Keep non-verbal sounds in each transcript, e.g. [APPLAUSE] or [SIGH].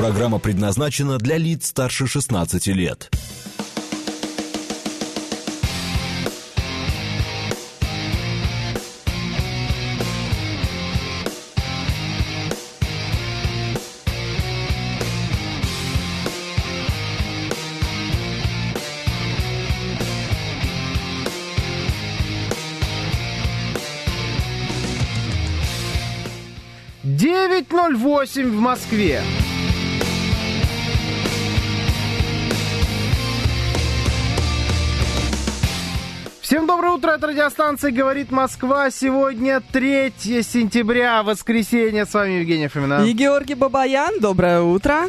Программа предназначена для лиц старше 16 лет. Девять ноль восемь в Москве. Доброе утро, это радиостанция «Говорит Москва». Сегодня 3 сентября, воскресенье. С вами Евгений Фомина. И Георгий Бабаян. Доброе утро.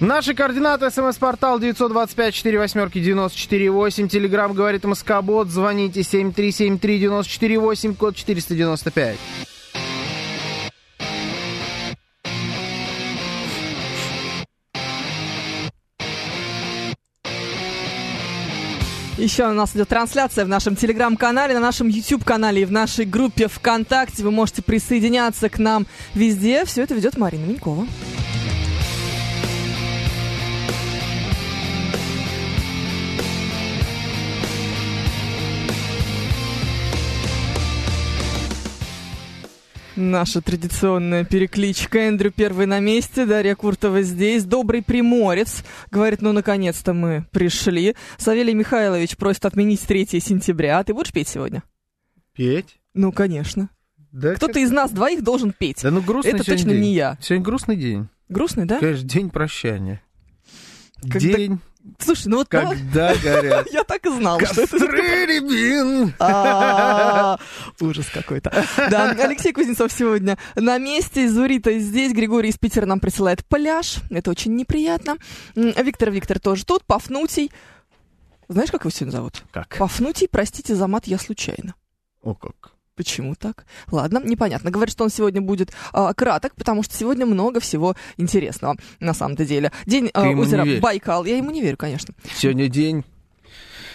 Наши координаты. СМС-портал 925-48-94-8. Телеграмм «Говорит Москобот». Звоните 7373-94-8, код 495. Еще у нас идет трансляция в нашем телеграм-канале, на нашем YouTube-канале и в нашей группе ВКонтакте. Вы можете присоединяться к нам везде. Все это ведет Марина Минькова. Наша традиционная перекличка. Эндрю первый на месте, Дарья Куртова здесь. Добрый приморец. Говорит, ну, наконец-то мы пришли. Савелий Михайлович просит отменить 3 сентября. А ты будешь петь сегодня? Петь? Ну, конечно. Да, Кто-то из нас двоих должен петь. Да ну грустный Это точно день. не я. Сегодня грустный день. Грустный, да? Конечно, день прощания. Когда- День, Слушай, ну вот... когда горят [LAUGHS] Я так и знал, что это... рябин. А, Ужас какой-то. Да, Алексей Кузнецов сегодня на месте, Зурита здесь, Григорий из Питера нам присылает пляж, это очень неприятно. Виктор Виктор тоже тут, Пафнутий. Знаешь, как его сегодня зовут? Как? Пафнутий, простите за мат, я случайно. О, как. Почему так? Ладно, непонятно. Говорит, что он сегодня будет а, краток, потому что сегодня много всего интересного, на самом-то деле. День не озера. Байкал. Я ему не верю, конечно. Сегодня день,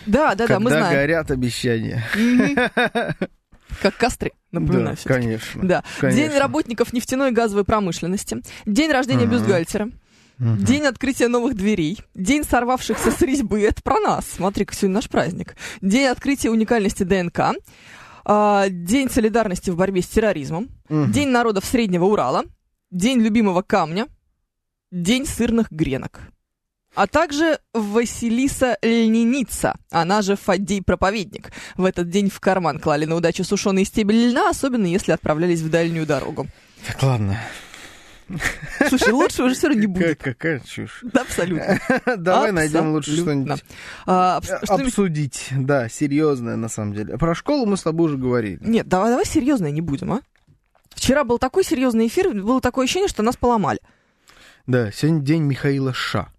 Да, да, да, мы когда знаем. горят обещания. Как костры, напоминаю Да, конечно. Да. Конечно. День работников нефтяной и газовой промышленности. День рождения Мгм. бюстгальтера. Мгм. День открытия новых дверей. День сорвавшихся с резьбы. Это про нас. Смотри-ка, сегодня наш праздник. День открытия уникальности ДНК. А, День солидарности в борьбе с терроризмом. Мгм. День народов Среднего Урала. День любимого камня. День сырных гренок. А также Василиса Льненица, она же Фаддей Проповедник. В этот день в карман клали на удачу сушеные стебели льна, особенно если отправлялись в дальнюю дорогу. Так, ладно. Слушай, лучше уже все равно не будет. какая чушь. Да, абсолютно. [LAUGHS] Давай найдем лучше что-нибудь А, абс- что-нибудь- обсудить. Да, серьезное на самом деле. Про школу мы с тобой уже говорили. Нет, давай, давай серьезно не будем, а? Вчера был такой серьезный эфир, было такое ощущение, что нас поломали. Да, сегодня день Михаила Ша.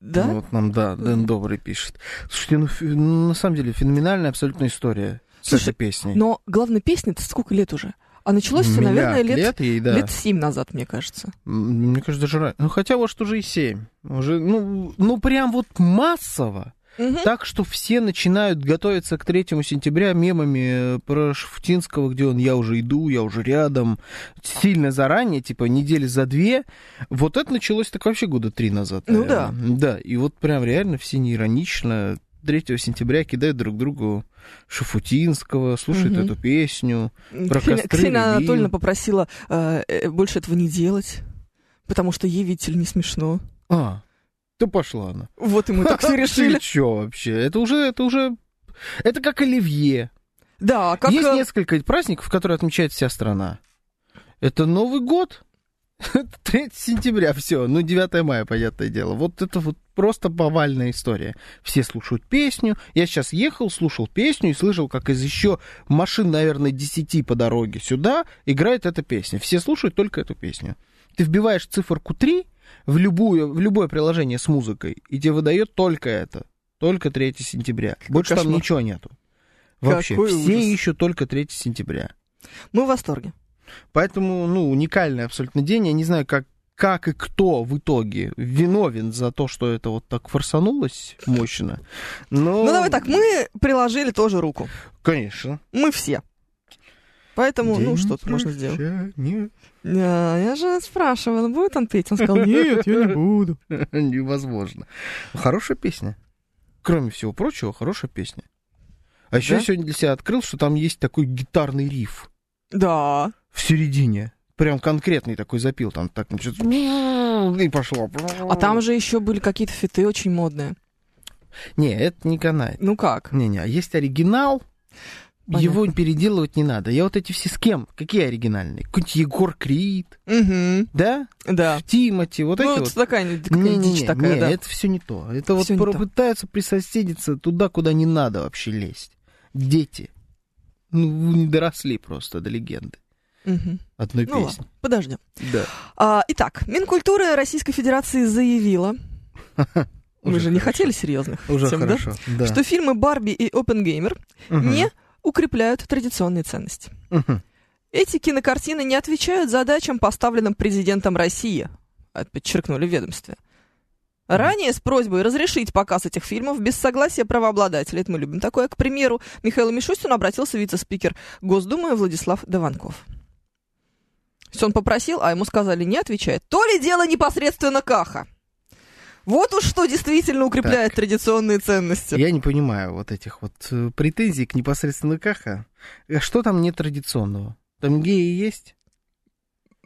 Да? Ну, вот нам, да, Дэн Добрый пишет. Слушайте, ну, ну, на самом деле, феноменальная абсолютная история с Слушай, этой песней. Но главное, песня-то сколько лет уже? А началось все, наверное, лет, лет ей, да. лет семь назад, мне кажется. Мне кажется, даже раньше. Ну, хотя что уже и семь. Уже, ну, ну, прям вот массово. Мгм. Так что все начинают готовиться к 3 сентября мемами э, про Шафутинского, где он «я уже иду, я уже рядом», сильно заранее, типа недели за две. Вот это началось так вообще года три назад. Ну наверное. Да, и вот прям реально все неиронично 3 сентября кидают друг другу Шафутинского, слушают Мгм. эту песню. Про Ксения, костры Ксения. Анатольевна попросила э, э, больше этого не делать, потому что ей, видите ли, не смешно. А, то пошла она. Вот и мы так все [LAUGHS] решили. чё вообще? Это уже, это уже... Это как оливье. Да, как... Есть э, несколько праздников, которые отмечает вся страна. Это Новый год. [LAUGHS] Это 3 сентября, все. Ну, 9 мая, понятное дело. Вот это вот просто повальная история. Все слушают песню. Я сейчас ехал, слушал песню и слышал, как из еще машин, наверное, 10 по дороге сюда играет эта песня. Все слушают только эту песню. Ты вбиваешь циферку 3 в, любую, в любое приложение с музыкой, и тебе выдает только это. Только 3 сентября. Больше там кошмар. ничего нету. Вообще, Какой все ужас. ищут только 3 сентября. Мы в восторге. Поэтому, ну, уникальный абсолютно день. Я не знаю, как, как и кто в итоге виновен за то, что это вот так форсанулось мощно. Но... Ну, давай так, мы приложили тоже руку. Конечно. Мы все. Поэтому, ну, День что тут можно сделать? прощания. Да, я же спрашивала, будет он петь? Он сказал, нет, я не буду. [LAUGHS] Невозможно. Хорошая песня. Кроме всего прочего, хорошая песня. А еще Да? я сегодня для себя открыл, что там есть такой гитарный риф Да. В середине. Прям конкретный такой запил. Там так начнется... И пошло. А там же еще были какие-то фиты очень модные. Не, это не канает. Ну как? Не-не, а есть оригинал, Понятно. его переделывать не надо. Я вот эти все с кем? Какие оригинальные? Какой-нибудь Егор Крид, Угу. да? Да. Тимати, вот ну, эти это вот. такая, такая Не-не-не, дичь такая, не, да. это все не то. Это вот Всё не то. пытаются присоседиться туда, куда не надо вообще лезть. Дети. Ну, вы не доросли просто до легенды Мгм. одной Ну песни. ладно, подождем. Да. А, итак, Минкультура Российской Федерации заявила, [LAUGHS] мы же не хотели серьезных Уже тем, хорошо. Да. что фильмы Барби и Опенгеймер Мгм. не укрепляют традиционные ценности. Эти кинокартины не отвечают задачам, поставленным президентом России, а подчеркнули в ведомстве. Ранее с просьбой разрешить показ этих фильмов без согласия правообладателей, это мы любим такое, к примеру, Михаилу Мишустину обратился вице-спикер Госдумы Владислав Дованков. То есть он попросил, а ему сказали, не отвечает. То ли дело непосредственно Каха. Вот уж что действительно укрепляет традиционные ценности. Я не понимаю вот этих вот э, претензий к непосредственно Каха. Э, Что там нетрадиционного? Там геи есть?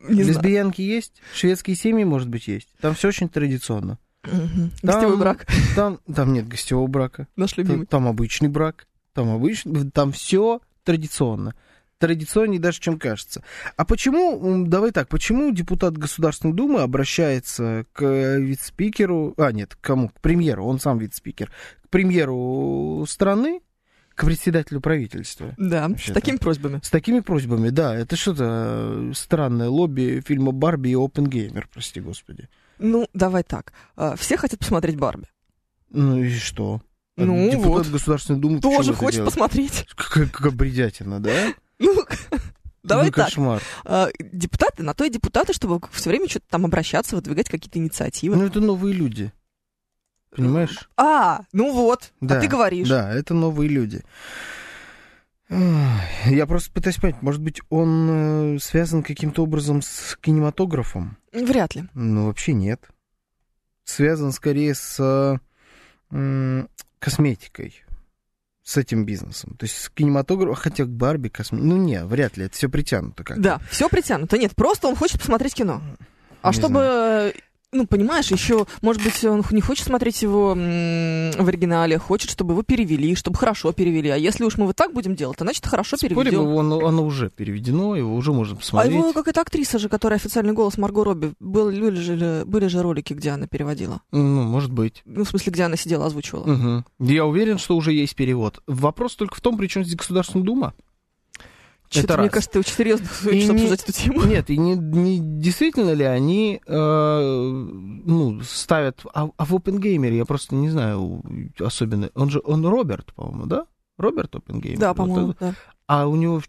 Не знаю. Лесбиянки есть? Шведские семьи, может быть, есть? Там все очень традиционно. Гостевой Там- брак, Там, там нет гостевого брака. наш Там, любимый. там обычный брак. Там обычный. Там все традиционно. Традиционнее даже, чем кажется. А почему, давай так, почему депутат Государственной Думы обращается к э, вице-спикеру, а нет, к кому? К премьеру, он сам вице-спикер, к премьеру страны, к председателю правительства? Да, с такими просьбами. С такими просьбами, да, это что-то э, странное лобби фильма «Барби» и «Опенгеймер», прости господи. Ну, давай так. А, Все хотят посмотреть Барби. Ну и что? Ну депутат вот. Государственной Думы Тоже хочет делает? посмотреть. Какая, какая бредятина, да? Ну, [LAUGHS] давай Ну, так. кошмар. А, Депутаты, на то и депутаты, чтобы все время что-то там обращаться, выдвигать какие-то инициативы. Ну, это новые люди. Понимаешь? А, ну вот, Да, а ты говоришь. Да, это новые люди. Я просто пытаюсь понять, может быть, он э, связан каким-то образом с кинематографом? Вряд ли. Ну, вообще нет. Связан скорее с э, косметикой, с этим бизнесом. То есть с кинематографом, хотя к Барби, косметика... Ну, не, вряд ли, это все притянуто как Да, все притянуто. Нет, просто он хочет посмотреть кино. А Не чтобы, э, ну, понимаешь, еще, может быть, он не хочет смотреть его в оригинале, хочет, чтобы его перевели, чтобы хорошо перевели. А если уж мы вот так будем делать, то значит хорошо Спорим, переведем. его, оно, уже переведено, его уже можно А посмотреть. его какая-то актриса же, которая официальный голос Марго Робби, были, были, же, были же ролики, где она переводила. Ну, может быть. Ну, в смысле, где она сидела, озвучивала. Мгм. Я уверен, что уже есть перевод. Вопрос только в том, при чем здесь Государственная Дума. Это мне раз. кажется, ты очень серьезно [LAUGHS] хочешь не- обсуждать эту тему. Нет, и не, не действительно ли они э, ну, ставят... А, а в Опенгеймере я просто не знаю особенно... Он же, он Роберт, по-моему, да? Роберт Опенгеймер? Да, Вот по-моему, это. да. А у него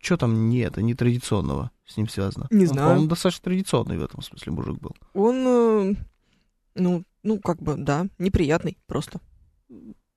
что там нет, нетрадиционного с ним связано? Не Он, знаю. по-моему, достаточно традиционный в этом смысле мужик был. Он, э, ну, ну, как бы, да, неприятный просто.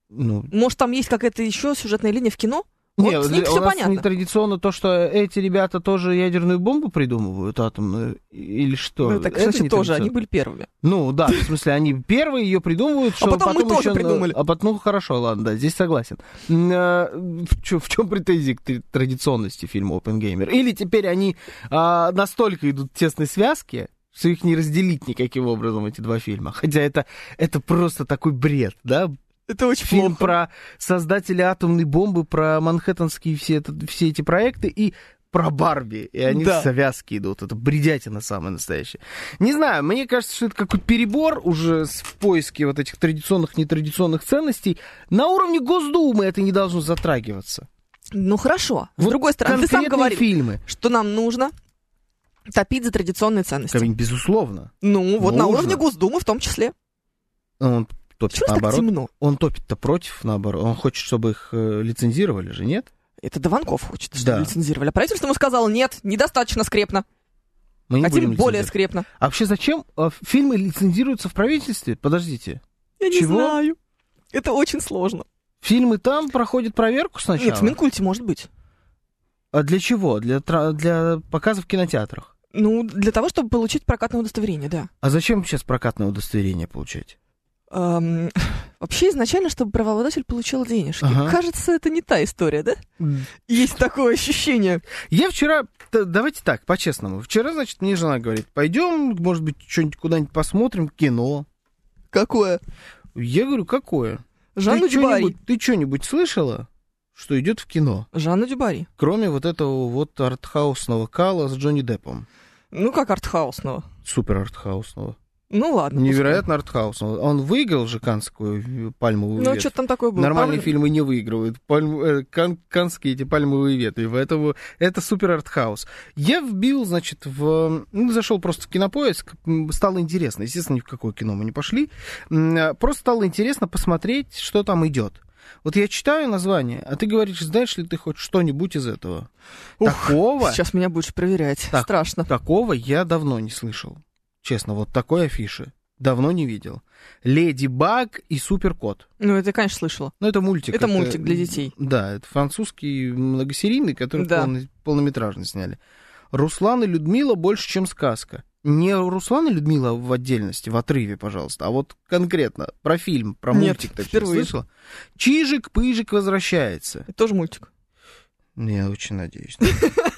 Ну, Может, там есть какая-то еще сюжетная линия в кино? Вот Не, с ним у все нас понятно. нетрадиционно то, что эти ребята тоже ядерную бомбу придумывают атомную, или что? Ну, так, Это значит, тоже, они были первыми. Ну, да, в смысле, они первые ее придумывают, А что потом мы тоже ещё- придумали. А потом, ну, хорошо, ладно, да, здесь согласен. А, В чем, в чем претензии к тр- традиционности фильма Опенгеймер? Или теперь они а, настолько идут в тесной связке, что их не разделить никаким образом, эти два фильма. Хотя это, это просто такой бред, да? Это очень Фильм плохо. про создателя атомной бомбы, про манхэттенские все, это, все эти проекты и про Барби. И они Да. в связке идут. Это бредятина самая настоящая. Не знаю, мне кажется, что это какой-то перебор уже с- в поиске вот этих традиционных, нетрадиционных ценностей. На уровне Госдумы это не должно затрагиваться. Ну, хорошо. С Вот другой стороны, ты сам говорил, фильмы. что нам нужно топить за традиционные ценности. Безусловно. Ну, вот на Нужно. уровне Госдумы в том числе. Топит Чего ж так наоборот. темно? Он топит-то против, наоборот. Он хочет, чтобы их э, лицензировали же, нет? Это Дованков хочет, чтобы Да. лицензировали. А правительство ему сказало, нет, недостаточно скрепно. Мы не Хотим будем более скрепно. А вообще зачем э, фильмы лицензируются в правительстве? Подождите. Я не Чего? знаю. Это очень сложно. Фильмы там проходят проверку сначала? Нет, в Минкульте может быть. А для чего? Для, для показа в кинотеатрах? Ну, для того, чтобы получить прокатное удостоверение, да. А зачем сейчас прокатное удостоверение получать? Эм, [LAUGHS] вообще, изначально, чтобы правообладатель получил денежки. Ага. Кажется, это не та история, да? Есть такое ощущение. Я вчера, давайте так, по-честному. Вчера, значит, мне жена говорит, пойдем, может быть, что-нибудь куда-нибудь посмотрим, кино. Какое? Я говорю, какое? Жанна ты Дюбари. ты что-нибудь слышала, что идет в кино? Жанна Дюбари. Кроме вот этого вот артхаусного кала с Джонни Деппом. Ну, как артхаусного. Супер артхаусного. Ну, ладно. Невероятно артхаусного. Он выиграл же канскую пальмовую. Ну, ветвь. что там такое было? Нормальные Павел- фильмы не выигрывают. Пальм- э, кан- канские эти пальмовые ветви. Поэтому это супер артхаус. Я вбил, значит, в... Ну, зашел просто в кинопоиск. Стало интересно. Естественно, ни в какое кино мы не пошли. А, Просто стало интересно посмотреть, что там идет. Вот я читаю название, а ты говоришь, знаешь ли ты хоть что-нибудь из этого? Ух, такого, Сейчас меня будешь проверять. Так. Страшно. такого я давно не слышал. Честно, вот такой афиши. Давно не видел. Леди Баг и Супер Кот. Ну, это конечно, слышала. Ну, это мультик. Это мультик для детей. Да, это французский многосерийный, который Да. полный- полнометражный сняли. Руслан и Людмила больше, чем сказка. Не Руслан и Людмила в отдельности, в отрыве, пожалуйста, а вот конкретно про фильм, про Нет, мультик. точнее, впервые. Слышала? Чижик-пыжик возвращается. Это тоже мультик. Я очень надеюсь. [LAUGHS]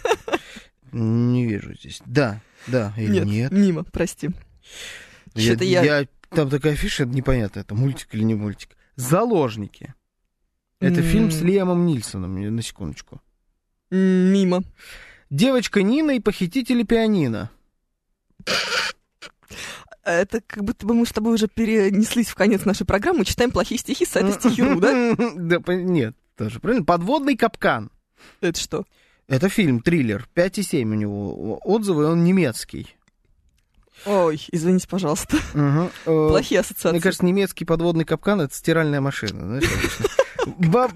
Не вижу здесь. Да, да или Нет, нет. мимо, прости. Я, я- я- Там такая фиша, непонятно, это мультик или не мультик. Заложники. Это М. фильм с Лиамом Нильсоном, на секундочку. Мимо. Девочка Нина и похитители пианино. Это как будто бы мы с тобой уже перенеслись в конец нашей программы, читаем плохие стихи сайта Стихиру, да? [LAUGHS] Да, нет, тоже правильно. Подводный капкан. Это что? Это фильм, триллер. 5,7 у него отзывы, он немецкий. Ой, извините, пожалуйста. Э, Плохие ассоциации. Мне кажется, немецкий подводный капкан — это стиральная машина. знаешь. [LAUGHS] Баб-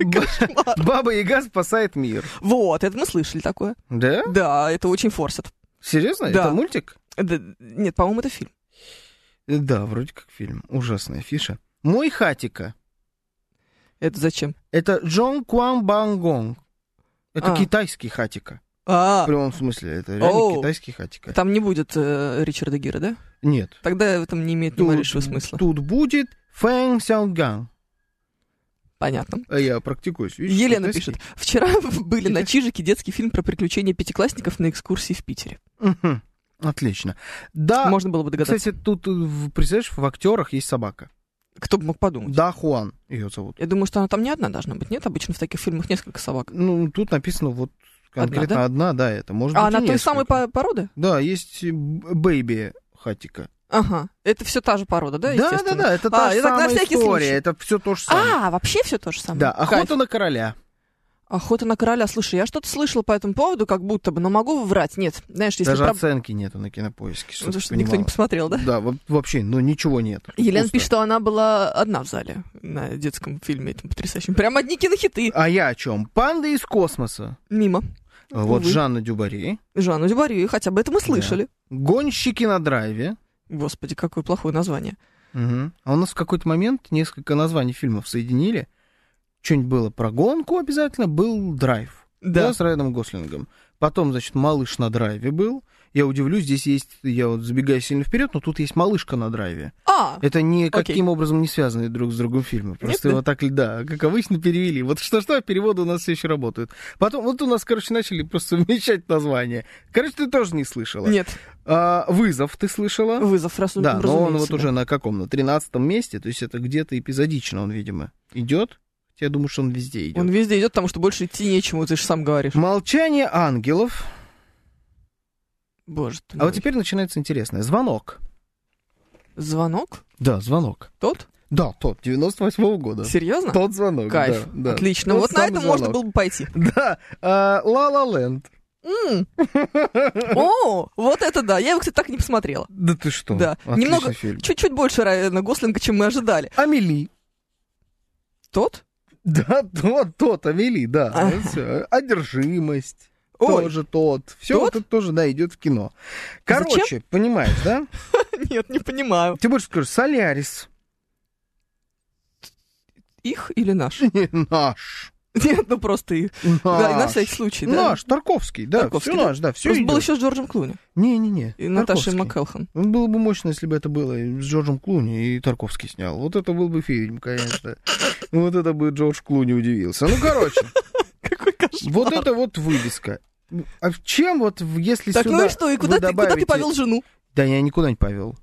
Баба Яга спасает мир. Вот, это мы слышали такое. Да? Да, это очень форсит. Серьезно? Да. Это мультик? Да, Нет, по-моему, это фильм. Да, вроде как фильм. Ужасная фиша. Мой хатика. Это зачем? Это Джон Куан Бангонг. Это А. китайский хатика. В А, прямом смысле. Это реально Оу. китайский хатика. там не будет э, Ричарда Гира, да? Нет. Тогда в этом не имеет ни малейшего смысла. тут будет Фэн Сяоган. Понятно. А я практикуюсь. видишь, Елена китайский. пишет. Вчера [LAUGHS] были на Чижике детский фильм про приключения пятиклассников на экскурсии в Питере. Отлично. Да, Можно было бы догадаться. кстати, тут, э, в- представляешь, в актерах есть собака. Кто бы мог подумать? Да, Хуан ее зовут. Я думаю, что она там не одна должна быть. Нет, обычно в таких фильмах несколько собак. Ну, тут написано вот конкретно Одна, одна, да, это может А быть и она той самой по- породы? Да, есть э, Бэйби Хатика. Ага. Это все та же порода, да, Да, да, да, это А, та же так на самая история, случай. это все то же самое. А, вообще все то же самое. Да, Кайф. охота на короля. Охота на короля. Слушай, я что-то слышала по этому поводу, как будто бы, но могу врать. Нет, знаешь, если Даже про- оценки нету на кинопоиске, Потому что никто не посмотрел, да? Да, во- вообще, ну ничего нет. Елена Пусто. пишет, что она была одна в зале на детском фильме этом потрясающем. Прям одни кинохиты. А я о чем? Панда из космоса. Мимо. Вот Увы. Жанна Дюбари. Жанну Дюбарью, хотя бы это мы слышали. Гонщики на драйве. Господи, какое плохое название. Мгм. А у нас в какой-то момент несколько названий фильмов соединили. Что-нибудь было про гонку обязательно, был драйв. Да. с Райаном Гослингом. Потом, значит, малыш на драйве был. Я удивлюсь, здесь есть, я вот забегаю сильно вперед, но тут есть малышка на драйве. А, Это никаким Окей. образом не связанные друг с другом фильмы. Просто да? его так, да, как обычно перевели. Вот что-что, переводы у нас все еще работают. Потом, вот у нас, короче, начали просто [LAUGHS] вмещать названия. Короче, ты тоже не слышала. нет, А, вызов ты слышала? вызов, раз Да, но он вот уже на каком? На тринадцатом месте, то есть это где-то эпизодично он, видимо, идет. Я думаю, что он везде идет. Он везде идет, потому что больше идти нечему, ты же сам говоришь. Молчание ангелов. Боже ты А вот мой. теперь начинается интересное. Звонок. Звонок? Да, звонок. Тот? Да, тот, 98-го года. Серьезно? Тот звонок, Кайф. да, да. Отлично. Тот вот на это можно звонок. было бы пойти. [LAUGHS] Да, а, Ла Ла Ленд. [LAUGHS] О, вот это да. Я его, кстати, так не посмотрела. Да ты что? Да. Немного-. Чуть-чуть больше Райана Гослинга, чем мы ожидали. Амели. Тот? Да, тот, тот, Амели, да. Вот всё. Одержимость. Ой. тоже тот. Все Тот? это тоже, да, идет в кино. А зачем? Короче, понимаешь, да? [LAUGHS] Нет, не понимаю. Ты больше скажешь, Солярис. Их или наш? [LAUGHS] Не наш. Нет, ну просто их. Да, и на всякий случай, да. Наш, Тарковский, да, Тарковский, все да? наш, да, все Просто был еще с Джорджем Клуни Не-не-не, и Наташей. МакКелхан. Ну, Было бы мощно, если бы это было с Джорджем Клуни и Тарковский снял. Вот это был бы фильм, конечно. Вот это бы Джордж Клуни удивился. Ну, короче, [LAUGHS] Какой кошмар. вот это вот вывеска. А чем вот, если Так, сюда ну и что, и куда ты, куда ты повел жену? Да я никуда не повел.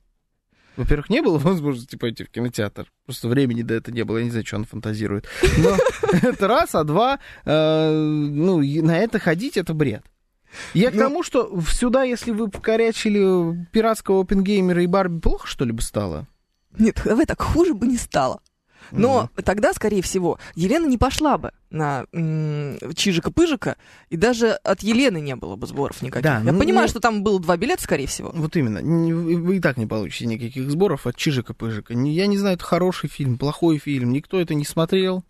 Во-первых, не было [LAUGHS] возможности пойти в кинотеатр. Просто времени до этого не было. Я не знаю, что он фантазирует. Но [LAUGHS] это раз, а два, э, ну, на это ходить, это бред. Я к Ну- тому, что сюда, если вы покорячили пиратского опенгеймера и Барби, плохо, что ли, бы стало? Нет, давай так, хуже бы не стало. Но Ну. тогда, скорее всего, Елена не пошла бы на м, Чижика-Пыжика, и даже от Елены не было бы сборов никаких. Да, Я ну, понимаю, ну- что там было два билета, скорее всего. Вот именно. Вы и так не получите никаких сборов от Чижика-Пыжика. Я не знаю, это хороший фильм, плохой фильм. Никто это не смотрел.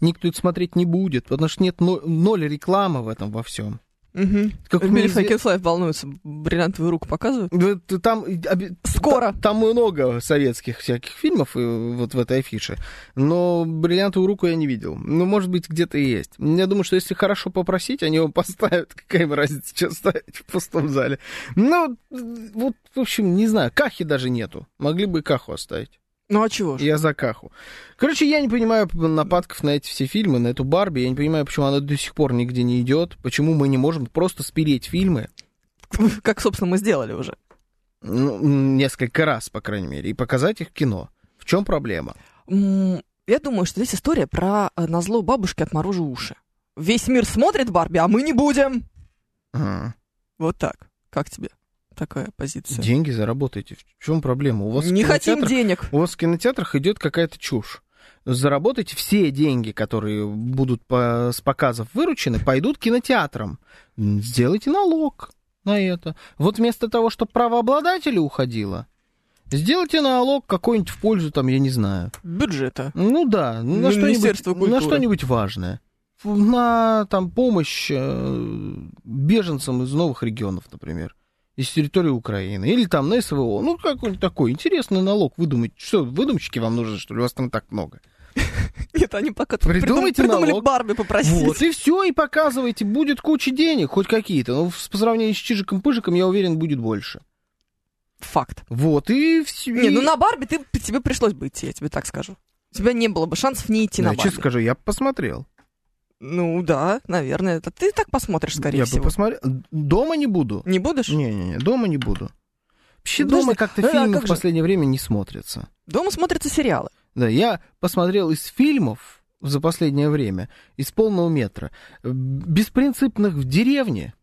Никто это смотреть не будет, потому что нет но- ноль рекламы в этом во всем. Угу. Как мне изве- Хакенслайв волнуется, бриллиантовую руку показывают. Вот Там, и оби- [LAUGHS] Скоро. та- Там много советских всяких фильмов э, вот в этой афише, но бриллиантовую руку я не видел. Ну, может быть, где-то и есть. Я думаю, что если хорошо попросить, они его [LAUGHS] поставят. Какая им разница, что ставить в пустом зале. Ну, вот, в общем, не знаю, Кахи даже нету. Могли бы и Каху оставить. Ну а чего ж? Я за Каху. Короче, я не понимаю нападков на эти все фильмы, на эту Барби. Я не понимаю, почему она до сих пор нигде не идет. Почему мы не можем просто спереть фильмы [LAUGHS] Как, собственно, мы сделали уже. ну, несколько раз, по крайней мере, и показать их в кино. В чем проблема? Я думаю, что здесь история про э, назло бабушки отморожу уши. Весь мир смотрит Барби, а мы не будем. Ага. Вот так. Как тебе такая позиция? Деньги заработайте. В чем проблема? У вас Не хотим денег. У вас в кинотеатрах идет какая-то чушь. Заработайте все деньги, которые будут по- с показов выручены, пойдут кинотеатрам. Сделайте налог на это. Вот вместо того, чтобы правообладателю уходило, сделайте налог какой-нибудь в пользу, там, я не знаю. Бюджета. Ну да, на что-нибудь, на что-нибудь важное. На там помощь э, беженцам из новых регионов, например, из территории Украины, или там на СВО. Ну, какой-нибудь такой интересный налог выдумать. Что, выдумщики вам нужны, что ли? У вас там так много. Нет, они пока придумали налог. Барби попросить. Вот, и все, и показывайте. Будет куча денег, хоть какие-то. Но в- по сравнению с Чижиком-Пыжиком, я уверен, будет больше. Факт. Вот, и все. Не, ну на Барби ты, тебе пришлось бы идти, я тебе так скажу. У тебя не было бы шансов не идти на я Барби. честно скажу, я посмотрел. Ну да, наверное. Это ты так посмотришь, скорее я всего. бы посмотрел. Дома не буду. Не будешь? Не-не-не, дома не буду. Вообще Подожди, дома как-то а фильмы как в же? последнее время не смотрятся. Дома смотрятся сериалы. Да, я посмотрел из фильмов за последнее время, из полного метра, беспринципных в деревне.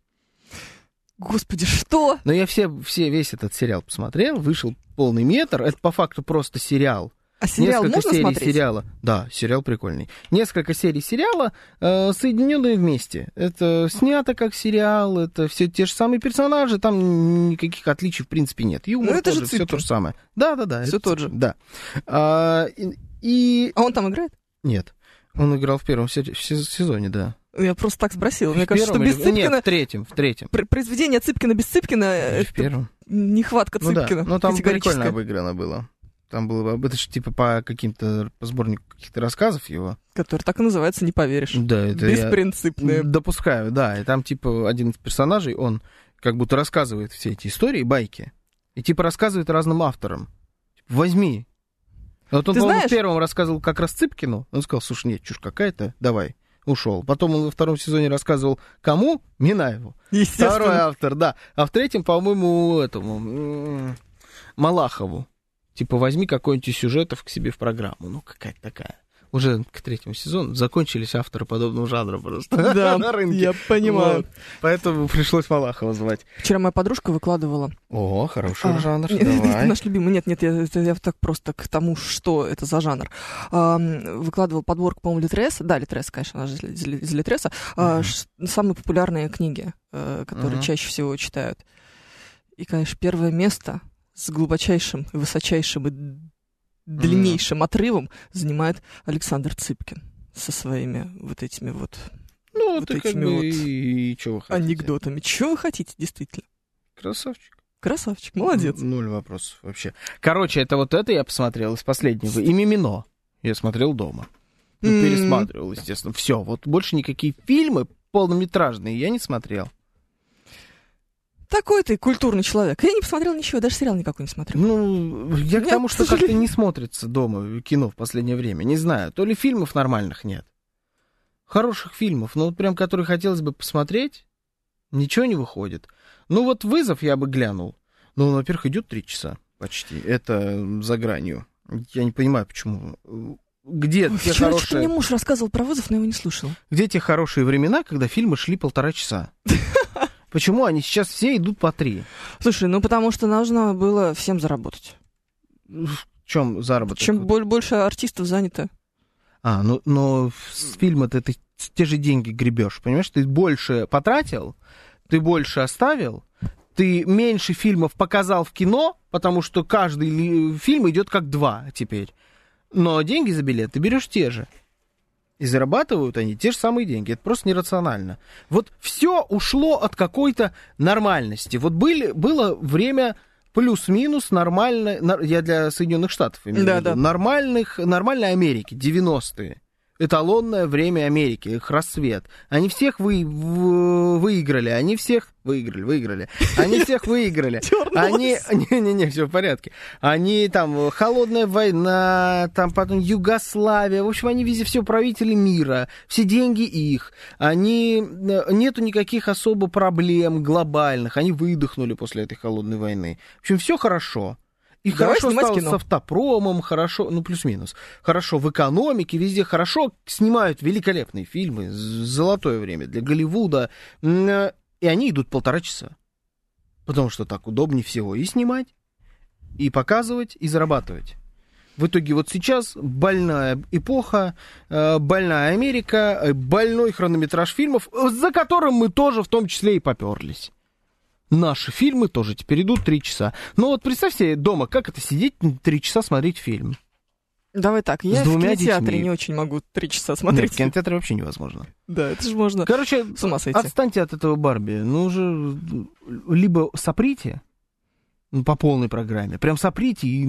Господи, что? Но я все, все, весь этот сериал посмотрел, вышел полный метр. Это по факту просто сериал. А сериал Несколько можно серий смотреть? сериала. Да, сериал прикольный. Несколько серий сериала, э, соединенные вместе. Это снято как сериал, это все те же самые персонажи, там никаких отличий в принципе нет. Юмор Ну, это же тоже, все то же самое. Да, да, да. Это тот же. Да. А, и, А он там играет? Нет. Он играл в первом сезоне, да. Я просто так спросила. Мне В кажется, что без или- Нет, Цыпкина... в третьем, в третьем. пр- Произведение Цыпкина без Цыпкина в это первом. нехватка Ну да, Цыпкина. ну там прикольно обыграно было. Там было, это же типа по каким-то, по сборнику каких-то рассказов его. Который так и называется, не поверишь. Да, это я Беспринципные. допускаю, да. И там типа один из персонажей, он как будто рассказывает все эти истории, байки. И типа рассказывает разным авторам. Типа, возьми. Вот он, по-моему, первом рассказывал как раз Цыпкину. Он сказал, слушай, нет, чушь какая-то, давай. Ушел. Потом он во втором сезоне рассказывал кому? Минаеву. Второй автор, да. А в третьем, по-моему, этому Малахову. Типа, возьми какой-нибудь из сюжетов к себе в программу. Ну, какая-то такая. Уже к третьему сезону закончились авторы подобного жанра просто Да, [LAUGHS] на рынке. я понимаю. Вот. Поэтому пришлось Малахова звать. Вчера моя подружка выкладывала... О, хороший А, жанр, давай. [LAUGHS] наш любимый. Нет, нет, я, я так просто к тому, что это за жанр. А, выкладывал подборку, по-моему, Литреса. Да, Литрес, конечно, она же из, Литреса. А, самые популярные книги, э, которые чаще всего читают. И, конечно, первое место с глубочайшим, высочайшим и длиннейшим отрывом занимает Александр Цыпкин со своими вот этими вот... Ну, вот как этими бы, вот и, и чего анекдотами. Чего вы хотите, действительно? Красавчик. Красавчик, молодец. Ноль вопросов вообще. Короче, это вот это я посмотрел из последнего. И «Мимино» я смотрел дома. Ну, М. пересматривал, естественно. Все, вот больше никакие фильмы полнометражные я не смотрел. Такой ты культурный человек. Я не посмотрел ничего, даже сериал никакой не смотрю. Ну, я к Нет, тому, к что как-то не смотрится дома кино в последнее время. Не знаю, то ли фильмов нормальных нет. Хороших фильмов, ну вот прям, которые хотелось бы посмотреть, ничего не выходит. Ну вот «Вызов» я бы глянул. Ну, во-первых, идет три часа почти. Это за гранью. Я не понимаю, почему. Где Ой, те Вчера хорошие... мне муж рассказывал про вызов, но его не слушала. Где те хорошие времена, когда фильмы шли полтора часа? [LAUGHS] Почему они сейчас все идут по три? Слушай, ну потому что нужно было всем заработать. В чем заработок? Чем боль- больше артистов занято. А, ну, но с фильма-то ты те же деньги гребешь, понимаешь? Ты больше потратил, ты больше оставил, ты меньше фильмов показал в кино, потому что каждый фильм идет как два теперь. Но деньги за билет ты берешь те же. И зарабатывают они те же самые деньги. Это просто нерационально. Вот все ушло от какой-то нормальности. Вот были, было время плюс-минус нормально, я для Соединенных Штатов имею в Да, виду, да. нормальных, нормальной Америки, 90-е. Эталонное время Америки, их рассвет. Они всех вы, в- выиграли, они всех выиграли, выиграли. Они всех выиграли. [LAUGHS] Они, [LAUGHS] не-не-не, все в порядке. Они там, холодная война, там потом Югославия, в общем, они везде все правители мира, все деньги их. Они, э, нету никаких особо проблем глобальных, они выдохнули после этой холодной войны. В общем, все хорошо. И Давай хорошо снимать стало кино. с автопромом, хорошо, ну плюс-минус. Хорошо в экономике, везде хорошо. Снимают великолепные фильмы, золотое время для Голливуда. Э, И они идут полтора часа. Потому что так удобнее всего и снимать, и показывать, и зарабатывать. В итоге вот сейчас больная эпоха, э, больная Америка, э, больной хронометраж фильмов, за которым мы тоже в том числе и поперлись. Наши фильмы тоже теперь идут три часа. Но вот представь себе дома, как это сидеть три часа смотреть фильм. Давай так, я в двумя кинотеатре детьми. не очень могу три часа Нет, смотреть. в кинотеатре вообще невозможно. Да, это же можно Короче, с ума сойти. отстаньте от этого Барби. Ну уже либо соприте по полной программе, прям соприте и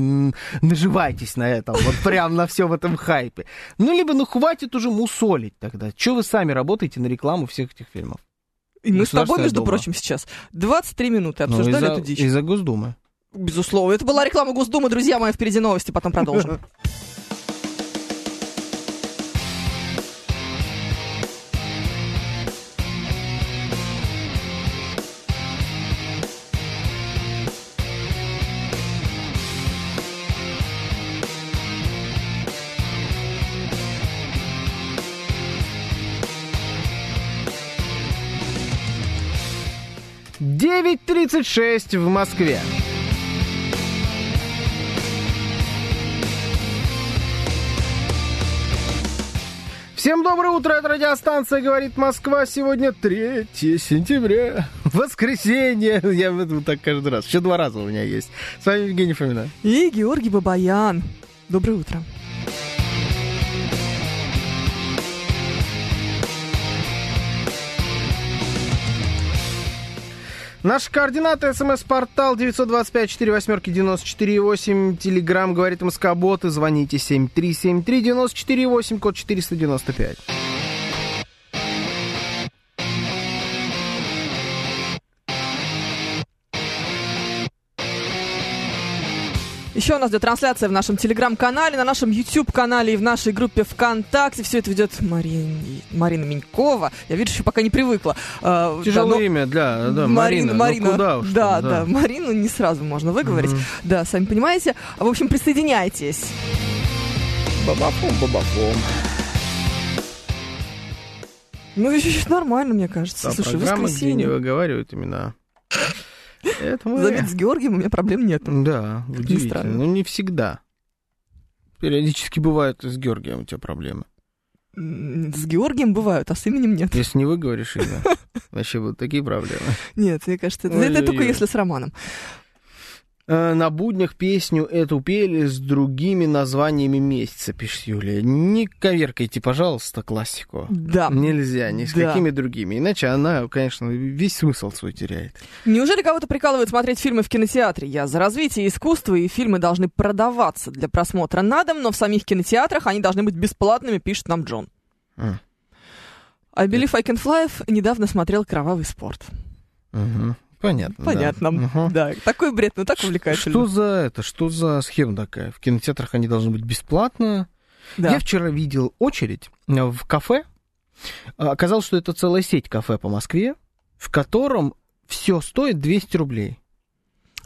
наживайтесь на этом, вот прям на все в этом хайпе. Ну, либо ну хватит уже мусолить тогда. Че вы сами работаете на рекламу всех этих фильмов? И мы с тобой, между Дума. прочим, сейчас 23 минуты Ну, обсуждали из-за- эту дичь. Из-за Госдумы. Безусловно. Это была реклама Госдумы, друзья мои, впереди новости, потом продолжим. [LAUGHS] Девять тридцать шесть в Москве. Всем доброе утро, это радиостанция «Говорит Москва». Сегодня 3 сентября, воскресенье. [LAUGHS] Я вот так каждый раз, еще два раза у меня есть. С вами Евгений Фомина. И Георгий Бабаян. Доброе утро. Наши координаты. СМС-портал 925-48-94-8. Телеграмм «Говорит Москобот». И звоните 7373-94-8, код 495. Еще у нас идет трансляция в нашем телеграм-канале, на нашем YouTube-канале и в нашей группе ВКонтакте. Все это ведет Марина, Марина Минькова. Я, видишь, еще пока не привыкла. А, Тяжелое да, но- имя, да, да, Марина. ну Марина. куда уж да, там, да, Марину не сразу можно выговорить. Мгм. Да, сами понимаете. В общем, присоединяйтесь. Бабафом, бабафом. Ну, еще нормально, мне кажется. Там Слушай, программы, где не воскресенье. выговаривают имена. Это мы... Заметь, с Георгием у меня проблем нет. Да, удивительно. странно. Ну, не всегда. Периодически бывают с Георгием у тебя проблемы. С Георгием бывают, а с именем нет. Если не выговоришь имя, [LAUGHS] вообще будут такие проблемы. Нет, мне кажется, это, только если с Романом. Э, на буднях песню эту пели с другими названиями месяца, пишет Юлия. Не коверкайте, пожалуйста, классику. Да. Нельзя, ни с Да. какими другими. Иначе она, конечно, весь смысл свой теряет. Неужели кого-то прикалывает смотреть фильмы в кинотеатре? Я за развитие искусства, и фильмы должны продаваться для просмотра на дом, но в самих кинотеатрах они должны быть бесплатными, пишет нам Джон. М. I Believe I Can Fly недавно смотрел «Кровавый спорт». Мгм. Понятно. да. Понятно. Мгм. Да, такой бред, ну так увлекательно. Что за это? Что за схема такая? В кинотеатрах они должны быть бесплатно. Да. Я вчера видел очередь э, в кафе. Оказалось, что это целая сеть кафе по Москве, в котором все стоит 200 рублей.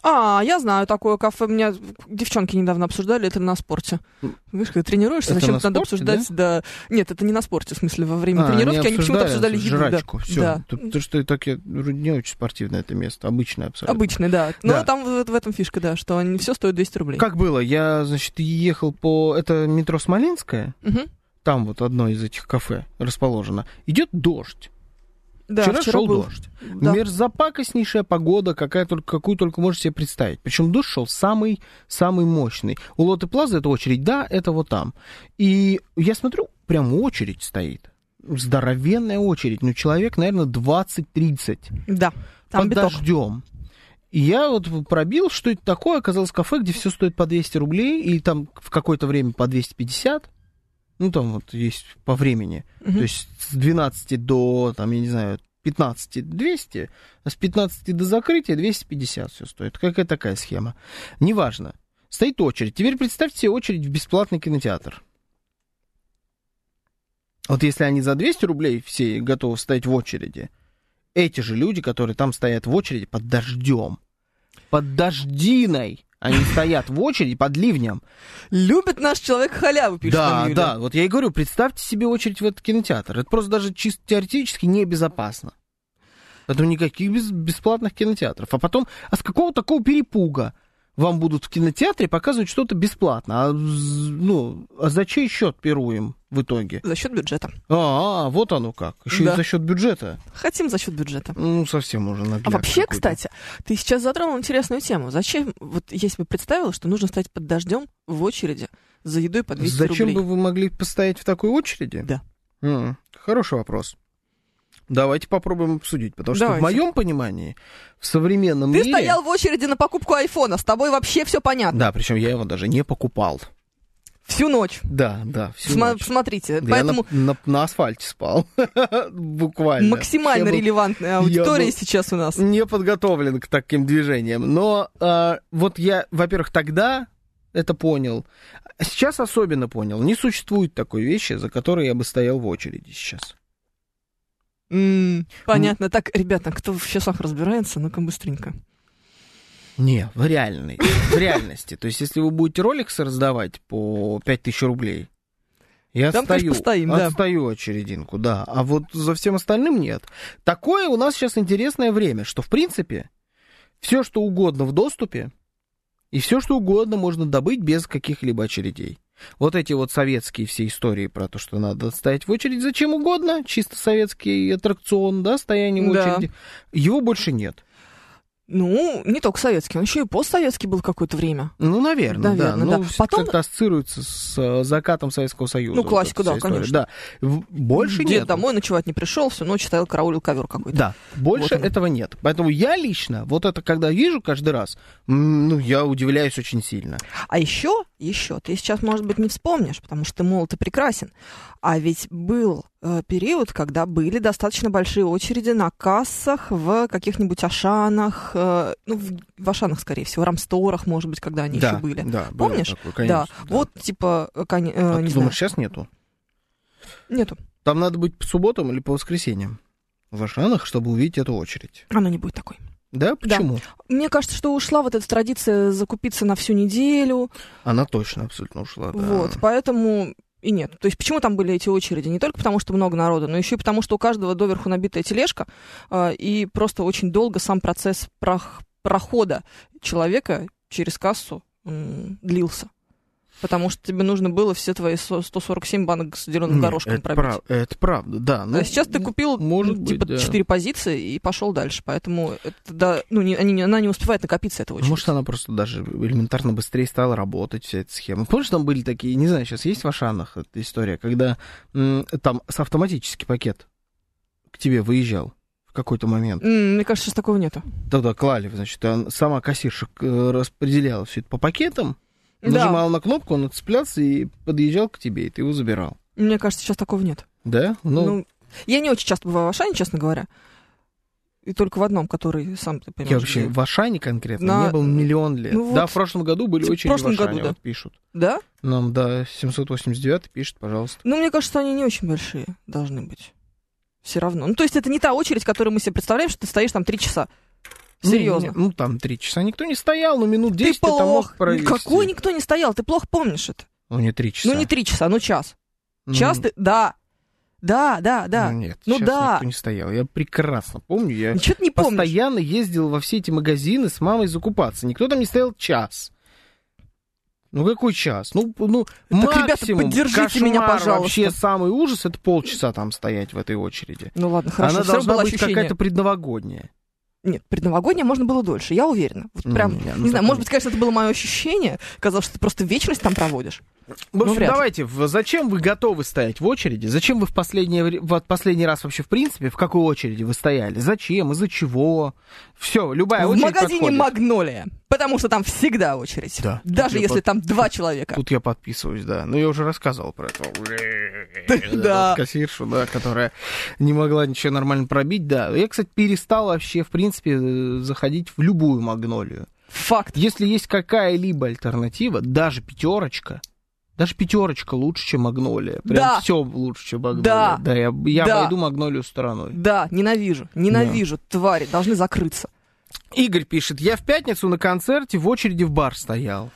А, я знаю такое кафе. Меня девчонки недавно обсуждали, это на спорте. Видишь, когда тренируешься, на надо спорте, обсуждать, да? Нет, это не на спорте, в смысле, во время А, тренировки они почему-то обсуждали еду. да. жрачку. Все. Да. То, что так я, не очень спортивное это место, обычное абсолютно. Обычный, да. Но Да. там в, в этом фишка, да, что они все стоят 200 рублей. Как было? Я, значит, ехал по... Это метро Смоленская. Мгм. Там вот одно из этих кафе расположено. Идет дождь. Да, вчера, шел был. дождь. Да. Мерзопакостнейшая погода, какая только, какую только можете себе представить. Причем дождь шел самый, самый мощный. У Лоты Плаза это очередь, да, это вот там. И я смотрю, прям очередь стоит. Здоровенная очередь. Ну, человек, наверное, 20-30. Да, там под биток. дождем. И я вот пробил, что это такое. Оказалось кафе, где все стоит по 200 рублей, и там в какое-то время по 250. Ну, там вот есть по времени. Мгм. То есть с 12 до, там, я не знаю, 15 200, а с 15 до закрытия 250 все стоит. Какая такая схема? Неважно. Стоит очередь. Теперь представьте себе очередь в бесплатный кинотеатр. Вот если они за 200 рублей все готовы стоять в очереди, эти же люди, которые там стоят в очереди под дождем, под дождиной, они стоят в очереди под ливнем. Любит наш человек халяву, пишет нам Да, Юля. да, вот я и говорю, представьте себе очередь в этот кинотеатр. Это просто даже чисто теоретически небезопасно. Поэтому никаких без- бесплатных кинотеатров. А потом, а с какого такого перепуга вам будут в кинотеатре показывать что-то бесплатно? А, ну, а за чей счет пируем в итоге? За счет бюджета. А, а, вот оно как. Еще Да. и за счет бюджета. Хотим за счет бюджета. Ну, совсем уже нагляд А вообще, кстати, ты сейчас затронул интересную тему. Зачем, вот я себе представила, что нужно стоять под дождем в очереди за едой по 200 Зачем рублей. бы вы могли постоять в такой очереди? Да. М, хороший вопрос. Давайте попробуем обсудить, потому что Давайте. в моем понимании в современном Ты мире... стоял в очереди на покупку айфона, с тобой вообще все понятно. Да, причем я его даже не покупал. Всю ночь. Да, да, всю Сма- ночь. Смотрите, Да поэтому я на, на- на асфальте спал. [LAUGHS] Буквально. максимально Я был релевантная аудитория был- сейчас у нас. Не подготовлен к таким движениям. Но а, вот я, во-первых, тогда это понял. А Сейчас особенно понял. Не существует такой вещи, за которой я бы стоял в очереди сейчас. М, Понятно. Так, ребята, кто в часах разбирается, ну-ка быстренько. Не, в реальной, в реальности. То есть, если вы будете роликсы раздавать по 5000 рублей, я Там, конечно, отстаю, постоим, да. отстаю очерединку, да. А вот за всем остальным нет. Такое у нас сейчас интересное время, что, в принципе, все, что угодно в доступе, и все, что угодно можно добыть без каких-либо очередей. Вот эти вот советские все истории про то, что надо стоять в очередь за чем угодно, чисто советский аттракцион, да, стояние в Да. очереди, его больше нет. Ну, не только советский, он еще и постсоветский был какое-то время. Ну, наверное, да. Наверное, Ну, да. всё Потом- как-то ассоциируется с э, закатом Советского Союза. Ну, вот классика, эта да, история. конечно. Да. Больше Дед нет. домой ночевать не пришел, всю ночь стоял, караулил ковер какой-то. Да, больше Вот этого нет. Поэтому я лично, вот это когда вижу каждый раз, ну, я удивляюсь очень сильно. А еще, еще, ты сейчас, может быть, не вспомнишь, потому что ты молод и прекрасен. А ведь был э, период, когда были достаточно большие очереди на кассах в каких-нибудь Ашанах, э, ну, в, в Ашанах, скорее всего, Рамсторах, может быть, когда они да, еще были. да, Помнишь? такое, конечно, да. вот, типа, э, коне- э, А не ты знаю, думаешь, сейчас нету? нету, Там надо быть по субботам или по воскресеньям в Ашанах, чтобы увидеть эту очередь. она не будет такой. Да? Почему? Мне кажется, что ушла вот эта традиция закупиться на всю неделю, Она точно абсолютно ушла. да. Вот, поэтому и нет. То есть почему там были эти очереди? Не только потому, что много народу, но еще и потому, что у каждого доверху набитая тележка, а, и просто очень долго сам процесс прох- прохода человека через кассу длился. Потому что тебе нужно было все твои со- 147 банок с Не, горошком это, пробить. прав- это правда, да. Ну, а сейчас ты купил может быть, типа да. 4 позиции и пошел дальше. Поэтому это, да, ну, не, они она не успевает накопиться, эта очередь. Может, она просто даже элементарно быстрее стала работать, вся эта схема. Помнишь, там были такие, не знаю, сейчас есть в Ашанах эта история, когда м, там с автоматический пакет к тебе выезжал в какой-то момент. Мне кажется, сейчас такого нету. Тогда клали, значит, сама кассирша э, распределяла все это по пакетам, Да. нажимала на кнопку, он отцеплялся и подъезжал к тебе, и ты его забирал. Мне кажется, сейчас такого нет. Да? Ну, Ну, я не очень часто бываю в Ашане, честно говоря. И только в одном, который сам ты понимаешь. я вообще где. в Ашане конкретно На- не был миллион лет. Ну да, вот. в прошлом году были В очереди прошлом в Ашане, году, да. вот пишут. Да? Нам, да, 789 пишет, пожалуйста. Ну, мне кажется, они не очень большие должны быть. Все равно. Ну, то есть это не та очередь, которую мы себе представляем, что ты стоишь там три часа. Серьезно. Не, не, ну, там три часа никто не стоял, но минут 10 ты ты, там мог провести. Какой никто не стоял? Ты плохо помнишь это. Ну, не три часа. Ну, не три часа, ну час. Ну, Час ты... Да. Да, да, да. Ну, нет, Ну да. никто не стоял. Я прекрасно помню, я Ничего ты не помнишь. постоянно ездил во все эти магазины с мамой закупаться. Никто там не стоял час. Ну какой час? Ну, ну Так, ребята, максимум поддержите кошмар, меня, пожалуйста. Вообще самый ужас это полчаса там стоять в этой очереди. Ну ладно, хорошо. Она должна быть ощущение. какая-то предновогодняя. Нет, предновогоднее можно было дольше, я уверена. Вот Не, прям, не, не, ну знаю, такое- может быть, конечно, это было мое ощущение. Казалось, что ты просто вечность там проводишь. В Ну, общем, ли. давайте, в- зачем вы готовы стоять в очереди? Зачем вы в последнее, вре- вот последний раз вообще, в принципе, в какой очереди вы стояли? Зачем? Из-за чего? Все, любая в очередь магазине подходит. «Магнолия», потому что там всегда очередь. Да. Даже если под- там два человека. Тут я подписываюсь, да. Ну, я уже рассказывал про это. Да. Кассиршу, да, которая не могла ничего нормально пробить, да. Я, кстати, перестал вообще, в принципе, э, заходить в любую магнолию. Факт. Если есть какая-либо альтернатива, даже пятерочка, даже пятерочка лучше, чем магнолия. Прям Да. все лучше, чем магнолия. Да. Да, я, я Да. обойду магнолию стороной. Да, ненавижу. Ненавижу. Твари должны закрыться. Игорь пишет, я в пятницу на концерте в очереди в бар стоял.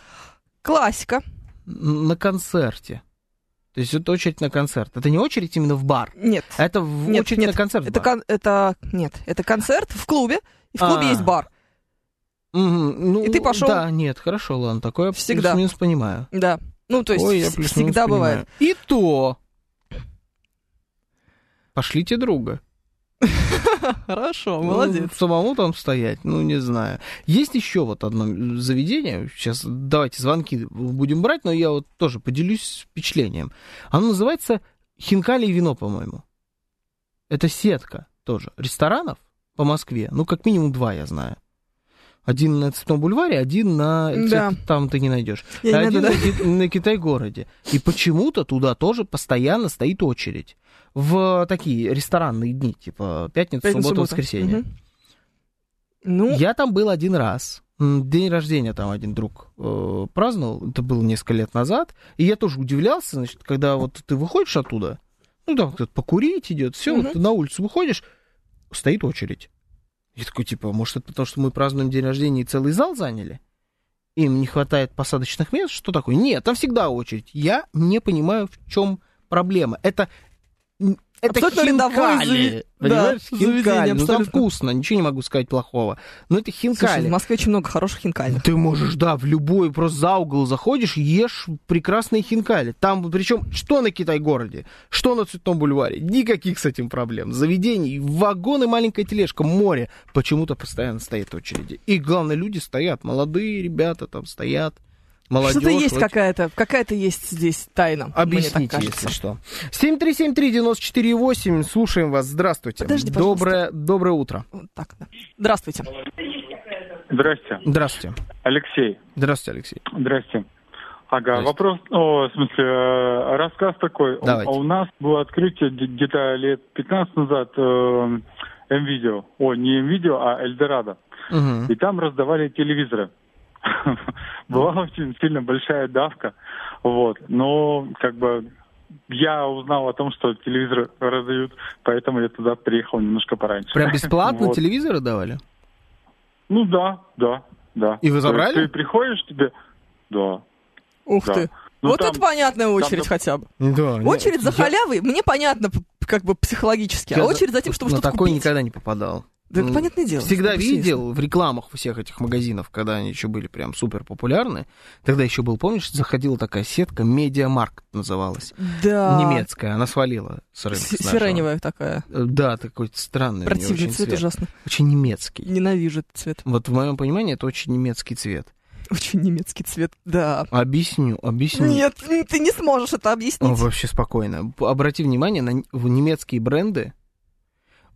Классика. На концерте. То есть это очередь на концерт. Это не очередь именно в бар. Нет. Это в Нет, очередь нет, на концерт. Это, кон- это... Нет, это концерт в клубе. И в клубе А. есть бар. Мгм, ну, И ты пошел? Да, нет, хорошо, ладно, такое я Всегда. плюс-минус понимаю. Да. Ну, то есть Ой, я всегда понимаю. бывает. И то. Пошлите друга. [LAUGHS] Хорошо, Ну, самому там стоять, ну, не знаю. Есть еще вот одно заведение, сейчас давайте звонки будем брать, но я вот тоже поделюсь впечатлением. Оно называется Хинкали и вино, по-моему. Это сетка тоже ресторанов по Москве, ну, как минимум два, я знаю. Один на Цветном бульваре, один на... Да. Там ты не найдешь. Я не один найду, на, Ки- на Китай-городе. И почему-то туда тоже постоянно стоит очередь. В такие ресторанные дни, типа пятница, Пятница, суббота, суббота. воскресенье. Мгм. Ну, Я там был один раз. День рождения там один друг э, праздновал, это было несколько лет назад. И я тоже удивлялся, значит, когда вот ты выходишь оттуда, ну там кто-то покурить идет, все, Мгм. вот ты на улицу выходишь, стоит очередь. Я такой, типа, может, это потому, что мы празднуем день рождения и целый зал заняли? Им не хватает посадочных мест? Что такое? Нет, там всегда очередь. Я не понимаю, в чем проблема. Это это Абсолютно хинкали, зави- понимаешь? да, хинкали. Ну, там вкусно, ничего не могу сказать плохого. Но это слушай, хинкали. в Москве очень много хороших хинкальных. Ты можешь, да, в любой, просто за угол заходишь, ешь прекрасные хинкали. Там, причем, что на Китай-городе, что на Цветном бульваре, никаких с этим проблем. Заведений, вагон и маленькая тележка, море. Почему-то постоянно стоят очереди. И, главное, люди стоят, молодые ребята там стоят, молодежь. Что-то есть очень- какая-то, какая-то есть здесь тайна. мне Объясните, если что. 7373948, слушаем вас, здравствуйте. Подожди, пожалуйста. доброе, доброе утро. Вот так, да. Здравствуйте. Здрасте, Здравствуйте. Алексей. Здравствуйте, Алексей. Здрасте. Ага, Здрасте. вопрос, о, в смысле, э, рассказ такой. У- Давайте. У, нас было открытие где- где-то лет 15 назад э, М-видео. О, не М-видео, а Эльдорадо. Мгм. И там раздавали телевизоры. [LAUGHS] Была очень сильно большая давка. Вот. Но, как бы, я узнал о том, что телевизоры раздают, поэтому я туда приехал немножко пораньше. Прям бесплатно [LAUGHS] Вот. телевизоры давали? Ну да, да, да. И вы забрали? Ты приходишь, тебе... Да. Ух Да. ты. Ну, вот там- это понятная очередь там- хотя бы. Да. Очередь за я- халявой, мне понятно, как бы психологически. я А за- очередь за тем, чтобы на что-то такой купить. никогда не попадал. Да это понятное дело. Всегда видел в рекламах всех этих магазинов, когда они еще были прям супер популярны. Тогда еще был, помнишь, заходила такая сетка, Медиамаркт называлась. Да. Немецкая, она свалила с рынка. С-. Сиреневая такая. Э, Да, такой странный. Противный очень цвет, ужасно. Очень немецкий. Ненавижу этот цвет. Вот в моем понимании это очень немецкий цвет. Очень немецкий цвет, да. Объясню, объясню. Нет, ты не сможешь это объяснить. О, вообще спокойно. Обрати внимание на немецкие бренды.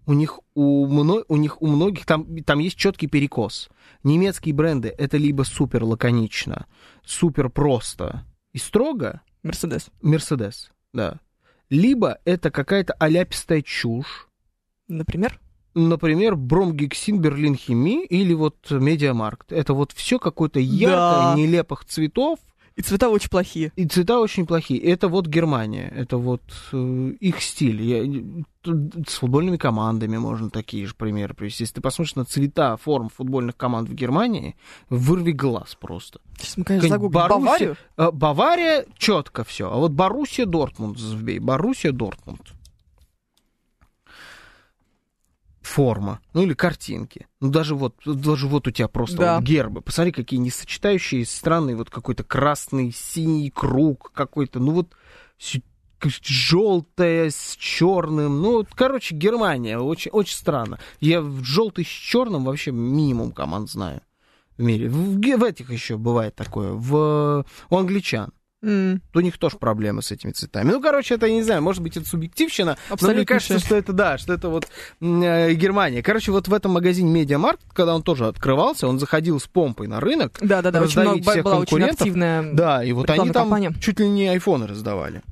У них у, мно- у них у многих там, там есть четкий перекос. Немецкие бренды это либо супер лаконично, супер просто и строго, Мерседес. Мерседес, да. Либо это какая-то аляпистая чушь, Например? например, Бромгексин, Берлин Хими или вот Медиамаркт. Это вот все какое-то яркое, Да. нелепых цветов, И цвета очень плохие. И цвета очень плохие. Это вот Германия, это вот э, их стиль. Я, с футбольными командами можно такие же примеры привести. Если ты посмотришь на цвета форм футбольных команд в Германии, вырви глаз просто. Сейчас мы, конечно, загуглим. Боруссия- Баварию? э, Бавария четко все, а вот Боруссия Дортмунд вбей. Боруссия Дортмунд. Форма, ну или картинки. Ну даже вот, даже вот у тебя просто Да. вот гербы. Посмотри, какие несочетающие странные, вот какой-то красный, синий круг какой-то, ну вот желтое с черным. Ну, короче, Германия, очень, очень странно. Я в желтый с черным вообще минимум команд знаю в мире. В, в этих еще бывает такое. В, у англичан. М, У них тоже проблемы с этими цветами. Ну, короче, это, я не знаю, может быть, это субъективщина, но мне кажется, что это, да, что это вот э, Германия. Короче, вот в этом магазине Медиамаркт, когда он тоже открывался, он заходил с помпой на рынок, Да-да-да, очень много, всех была очень активная. да, и вот они там кампания. чуть ли не айфоны раздавали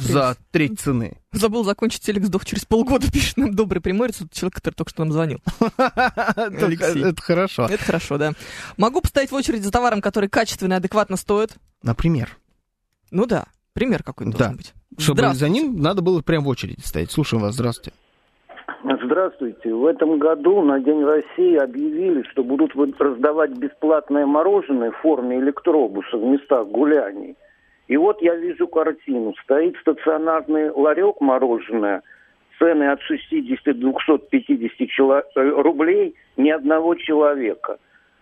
за треть цены. Забыл закончить, телек сдох через полгода, [LAUGHS] пишет нам добрый прямой тут человек, который только что нам звонил. Алексей. Это хорошо. Это хорошо, да. Могу постоять в очередь за товаром, который качественно и адекватно стоит? Например, Ну да, пример какой-то Да. должен быть. чтобы за ним надо было прям в очереди стоять. Слушаем вас, здравствуйте. Здравствуйте. В этом году на День России объявили, что будут раздавать бесплатное мороженое в форме электробуса в местах гуляний. И вот я вижу картину. Стоит стационарный ларек мороженое, цены от 60 до 250 чело- э, рублей ни одного человека.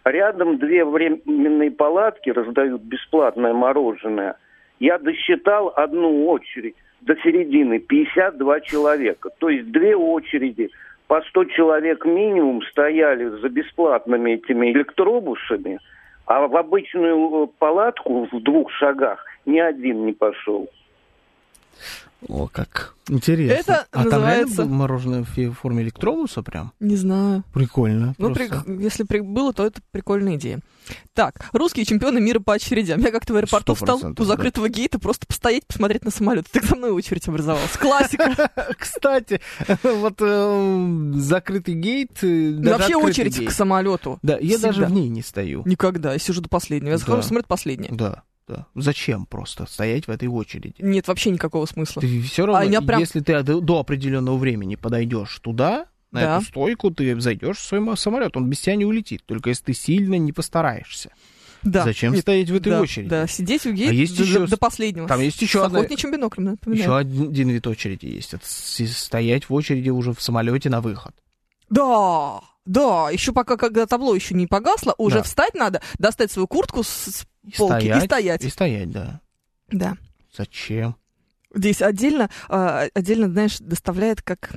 Рядом две временные палатки раздают бесплатное мороженое. Я досчитал одну очередь до середины 52 человека. То есть две очереди по 100 человек минимум стояли за бесплатными этими электробусами, а в обычную э, палатку в двух шагах ни один не пошел. О, как интересно. Это а там называется- реально было мороженое в форме электробуса прям? Не знаю. Прикольно. Ну, просто. при- если при- было, то это прикольная идея. Так, русские чемпионы мира по очередям. Я как-то в аэропорту встал 100%, у закрытого гейта просто постоять, посмотреть на самолет. Так за мной очередь образовалась. Классика. [LAUGHS] Кстати, вот э, закрытый гейт... э, Да Вообще очередь к самолету. Да, я даже в ней не стою. Никогда. Я сижу до последнего. Я захожу, Да. смотрю последнее. Да, да. Зачем просто стоять в этой очереди? Нет вообще никакого смысла. Ты все равно, А прям- если ты до, до определенного времени подойдешь туда, на Да. эту стойку, ты зайдешь в свой мо- самолет, он без тебя не улетит, только если ты сильно не постараешься. Да. Зачем Нет, стоять в этой да, очереди? Да, сидеть у гейта А есть до, еще до- последнего. Там есть еще одна- охотничьим биноклем, напоминаю. Еще один, вид очереди есть. Это стоять в очереди уже в самолете на выход. Да, да, еще пока, когда табло еще не погасло, уже Да. встать надо, достать свою куртку с, с И полки стоять, и стоять. И стоять, да. Да. Зачем? Здесь отдельно, а, отдельно, знаешь, доставляет как,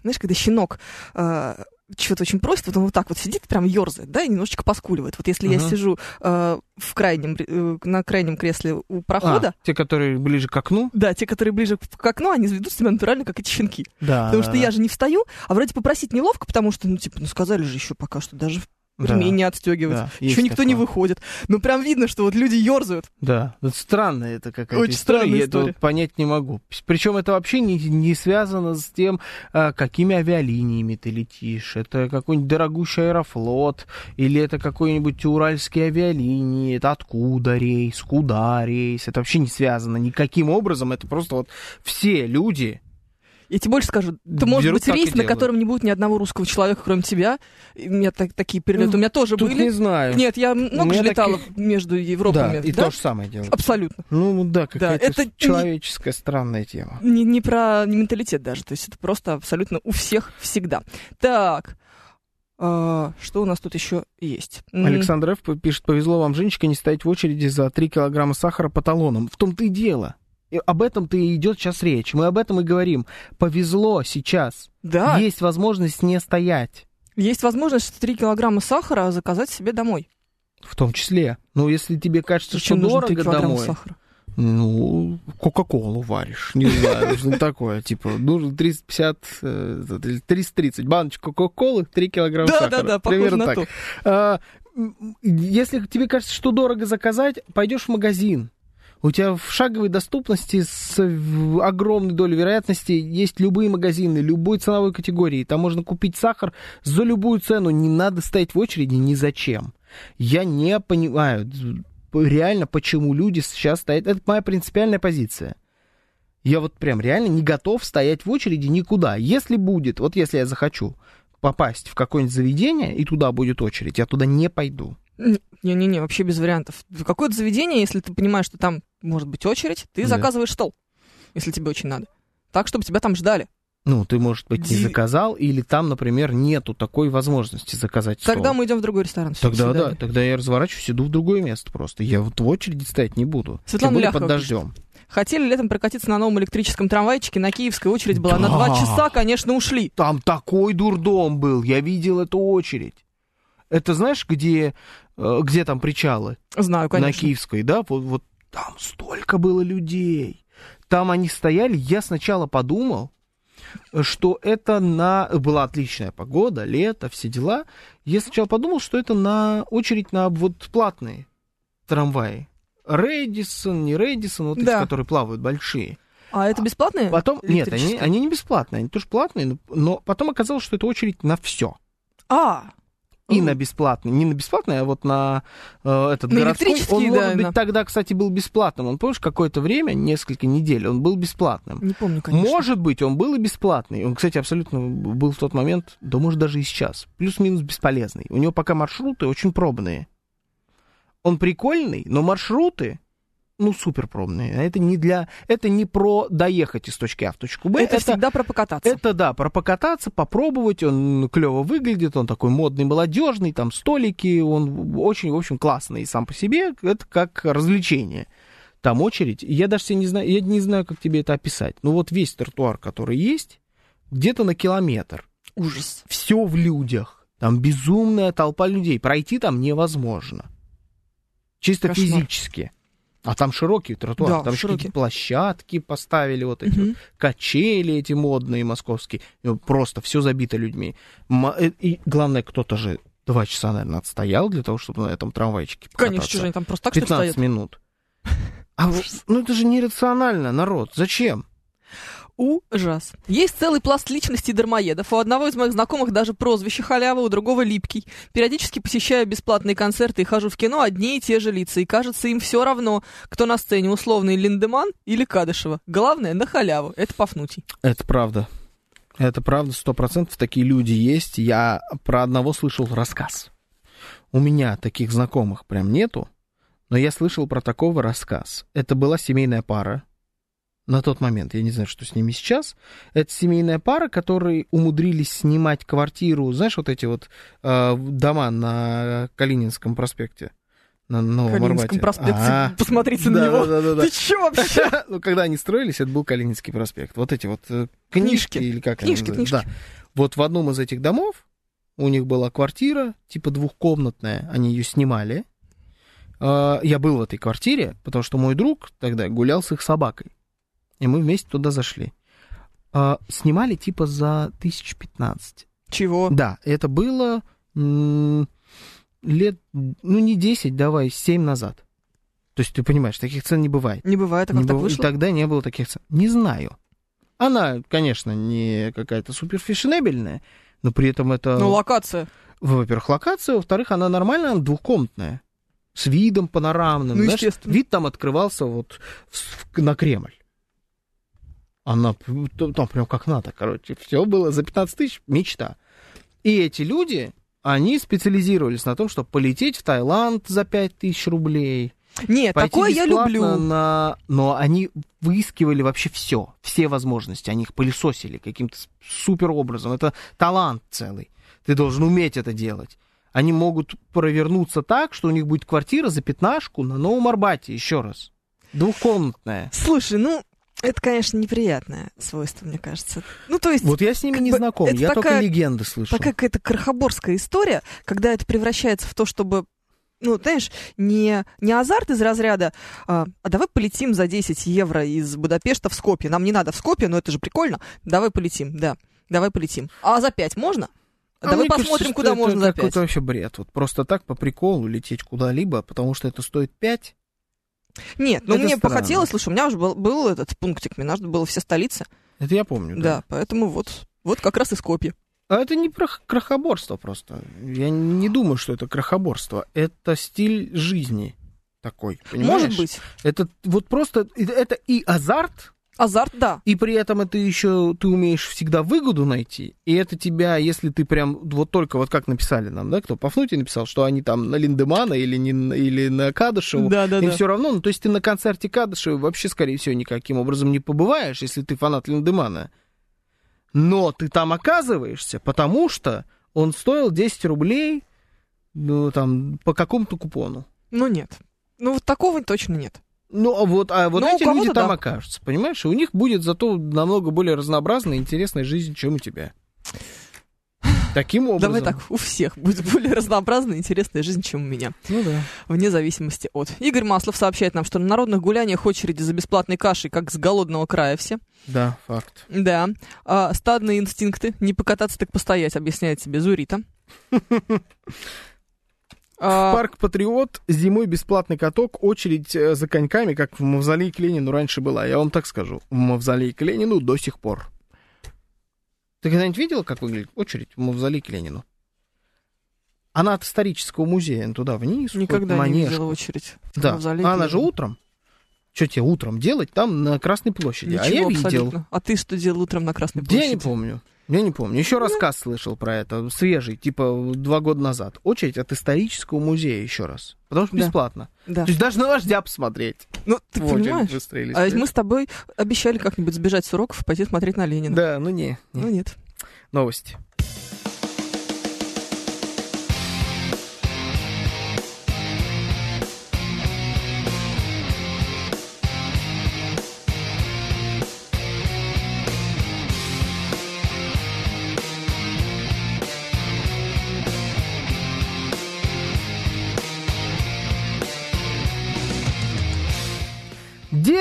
знаешь, когда щенок а, чего-то очень просит, вот он вот так вот сидит, прям ерзает, да, и немножечко поскуливает. Вот если я Мгм. сижу а, в крайнем, э, на крайнем кресле у прохода, А, те, которые ближе к окну? да, те, которые ближе к к окну, они ведут себя натурально, как эти щенки. Да. Потому что я же не встаю, а вроде попросить неловко, потому что, ну, типа, ну, сказали же еще пока что даже Да. ремень не отстегивать. Да, еще никто не выходит. Ну, прям видно, что вот люди ерзают. Да, вот странно это какая-то Очень история, странная я это история. вот понять не могу. Причем это вообще не, не связано с тем, а, какими авиалиниями ты летишь. Это какой-нибудь дорогущий аэрофлот, или это какой-нибудь уральские авиалинии, это откуда рейс, куда рейс. Это вообще не связано никаким образом. Это просто вот все люди, Я тебе больше скажу, это может Берут быть рейс, на котором не будет ни одного русского человека, кроме тебя. И у меня так- такие перелеты, у меня тоже Тут были. не знаю. Нет, я много же летала таких- между да, Европами. и да? то же самое делают. Абсолютно. Ну да, какая-то это не- человеческая странная тема. Не, не про менталитет даже, то есть это просто абсолютно у всех всегда. Так, а, что у нас тут еще есть? Александр Ф. пишет, повезло вам, Женечка, не стоять в очереди за 3 килограмма сахара по талонам. В том-то и дело. И об этом-то и идет сейчас речь. Мы об этом и говорим. Повезло сейчас. Да, есть. Есть возможность не стоять. возможность 3 килограмма сахара заказать себе домой. В том числе. Ну, если тебе кажется, Зачем что нужно 3 дорого килограмма домой, сахара? ну, Кока-Колу варишь. Не знаю, что такое. Типа, нужно 350, э, 330 баночек Кока-Колы, 3 килограмма Да, сахара. да, да, похоже Примерно на так. то. А, Если тебе кажется, что дорого заказать, пойдешь в магазин. У тебя в шаговой доступности с огромной долей вероятности есть любые магазины, любой ценовой категории. Там можно купить сахар за любую цену. Не надо стоять в очереди ни зачем. Я не понимаю реально, почему люди сейчас стоят. Это моя принципиальная позиция. Я вот прям реально не готов стоять в очереди никуда. Если будет, вот если я захочу попасть в какое-нибудь заведение, и туда будет очередь, я туда не пойду. Не-не-не, вообще без вариантов. В какое-то заведение, если ты понимаешь, что там может быть очередь, ты Да. заказываешь стол, если тебе очень надо. Так, чтобы тебя там ждали. Ну, ты, может быть, не Ди- заказал, или там, например, нету такой возможности заказать стол. Тогда мы идем в другой ресторан. Тогда да, тогда я разворачиваюсь, иду в другое место просто. Я вот в очереди стоять не буду. Светлана Ляхова под дождем. Хотели летом прокатиться на новом электрическом трамвайчике, на Киевской очередь была на Да. два часа, конечно, ушли. Там такой дурдом был, я видел эту очередь. Это знаешь, где, э, где там причалы? Знаю, конечно. На Киевской, да? Вот, вот там столько было людей. Там они стояли, я сначала подумал, что это на... Была отличная погода, лето, все дела. Я сначала подумал, что это на очередь на вот платные трамваи. Рэдисон, не Рэдисон, вот Да. эти, которые плавают, большие. А это бесплатные? Потом, нет, они, они не бесплатные, они тоже платные, но потом оказалось, что это очередь на все. А, И на бесплатный, не на бесплатный, а вот на э, этот На городской. Он, электрический, может да, быть, на- тогда, кстати, был бесплатным. Он, помнишь, какое-то время, несколько недель, он был бесплатным. не помню, конечно. Может быть, он был и бесплатный. Он, кстати, абсолютно был в тот момент, да может даже и сейчас, плюс-минус бесполезный. У него пока маршруты очень пробные. Он прикольный, но маршруты, ну, супер пробные. Это не для, это не про доехать из точки А в точку Б. это, всегда про покататься. Это да, про покататься, попробовать, он клево выглядит, он такой модный, молодежный, там столики, он очень, в общем, классный сам по себе, это как развлечение. Там очередь, я даже себе не знаю, я не знаю, как тебе это описать. Ну вот весь тротуар, который есть, где-то на километр. Ужас. Все в людях. Там безумная толпа людей. Пройти там невозможно. Чисто Кошмар. физически. А там широкий тротуар, Да, там какие-то площадки поставили, вот эти Мгм. вот качели эти модные московские. Просто все забито людьми. Э, И главное, кто-то же два часа, наверное, отстоял для того, чтобы на этом трамвайчике Конечно, покататься. что же они там просто так, что ли, 15 стоят? минут. [LAUGHS] А ну это же нерационально, народ. Зачем? Ужас. Есть целый пласт личностей дармоедов. У одного из моих знакомых даже прозвище халява, у другого липкий. Периодически посещаю бесплатные концерты и хожу в кино одни и те же лица. И кажется, им все равно, кто на сцене, условный Линдеман или Кадышева. Главное, на халяву. Это Пафнутий. Это правда. Это правда, сто процентов такие люди есть. Я про одного слышал рассказ. У меня таких знакомых прям нету, но я слышал про такого рассказ. Это была семейная пара. На тот момент, я не знаю, что с ними сейчас. Это семейная пара, которые умудрились снимать квартиру, знаешь, вот эти вот э, дома на Калининском проспекте. На Новом Калининском Арбате. проспекте. А, Посмотрите на да, него. да, да, да. Ты чё вообще? [LAUGHS] Ну, когда они строились, это был Калининский проспект. Вот эти вот э, книжки, Книжки. или как Книжки, они книжки. Да. Вот в одном из этих домов у них была квартира, типа двухкомнатная, они ее снимали. А, Я был в этой квартире, потому что мой друг тогда гулял с их собакой. И мы вместе туда зашли. А, Снимали типа за 1015. Чего? Да, это было м, лет, ну не 10, давай, 7 назад. То есть ты понимаешь, таких цен не бывает. Не бывает, а как Не так быв- вышло? И тогда не было таких цен. Не знаю. Она, конечно, не какая-то суперфешенебельная, но при этом это, Ну, локация. во-первых, локация, во-вторых, она нормальная, она двухкомнатная. С видом панорамным. Ну, знаешь, вид там открывался вот в- на Кремль. Она там прям как надо, короче. Все было за 15 тысяч, мечта. И эти люди, они специализировались на том, чтобы полететь в Таиланд за 5 тысяч рублей. Нет, такое я люблю. На... Но они выискивали вообще все, все возможности. Они их пылесосили каким-то супер образом. Это талант целый. Ты должен уметь это делать. Они могут провернуться так, что у них будет квартира за пятнашку на Новом Арбате, еще раз. Двухкомнатная. Слушай, ну, это, конечно, неприятное свойство, мне кажется. Ну, то есть... Вот я с ними не знаком, это я только такая- легенды слышу. такая какая-то крохоборская история, когда это превращается в то, чтобы ну, знаешь, не, не азарт из разряда, а, а давай полетим за 10 евро из Будапешта в Скопье. Нам не надо в Скопье, но это же прикольно. Давай полетим, да. Давай полетим. А за 5 можно? А давай кажется, посмотрим, что куда это можно за 5. какой-то вообще бред. Вот просто так по приколу лететь куда-либо, потому что это стоит 5. Нет, ну Это мне странно. похотелось, слушай, у меня уже был, был этот пунктик, мне нужно было все столицы. Это я помню, Да, да. поэтому вот, вот как раз и Скопье. А это не про крохоборство просто. Я не думаю, что это крохоборство. Это стиль жизни такой, понимаешь? Может быть. Это вот просто, это и азарт, Азарт, да. и при этом это еще ты умеешь всегда выгоду найти, и это тебя, если ты прям вот только вот как написали нам, да, кто Пафнутий написал, что они там на Линдемана или, не, или на Кадышеву, Да, да, им да. все равно, ну то есть ты на концерте Кадышева вообще, скорее всего, никаким образом не побываешь, если ты фанат Линдемана. Но ты там оказываешься, потому что он стоил 10 рублей, ну, там, по какому-то купону. Ну нет. Ну вот такого точно нет. Ну, а вот, а вот Ну, эти люди там да. окажутся, понимаешь? И у них будет зато намного более разнообразная и интересная жизнь, чем у тебя. Таким образом. Давай так, у всех будет более разнообразная и интересная жизнь, чем у меня. Ну да. Вне зависимости от. Игорь Маслов сообщает нам, что на народных гуляниях очереди за бесплатной кашей, как с голодного края все. Да, факт. Да. А, стадные инстинкты. Не покататься, так постоять, объясняет себе Зурита. [LAUGHS] А, Парк Патриот, зимой бесплатный каток, очередь э, за коньками, как в Мавзолее к Ленину раньше была. Я вам так скажу. В Мавзолее к Ленину до сих пор. Ты когда-нибудь видела, как выглядит очередь в Мавзолее к Ленину? Она от исторического музея туда вниз, Никогда входит, не видела очередь. в Да, мавзолее а она же утром. Что тебе утром делать там на Красной площади? а я Ничего видел. абсолютно. А ты что делал утром на Красной Я площади? не помню. Я не помню. Еще рассказ слышал про это, свежий, типа два года назад. Очередь от исторического музея еще раз. Потому что Да. бесплатно. Да. То есть даже на вождя посмотреть. Ну, ты в понимаешь? А ведь мы с тобой обещали как-нибудь сбежать с уроков и пойти смотреть на Ленина. Да, ну не, не. Ну нет. Новости.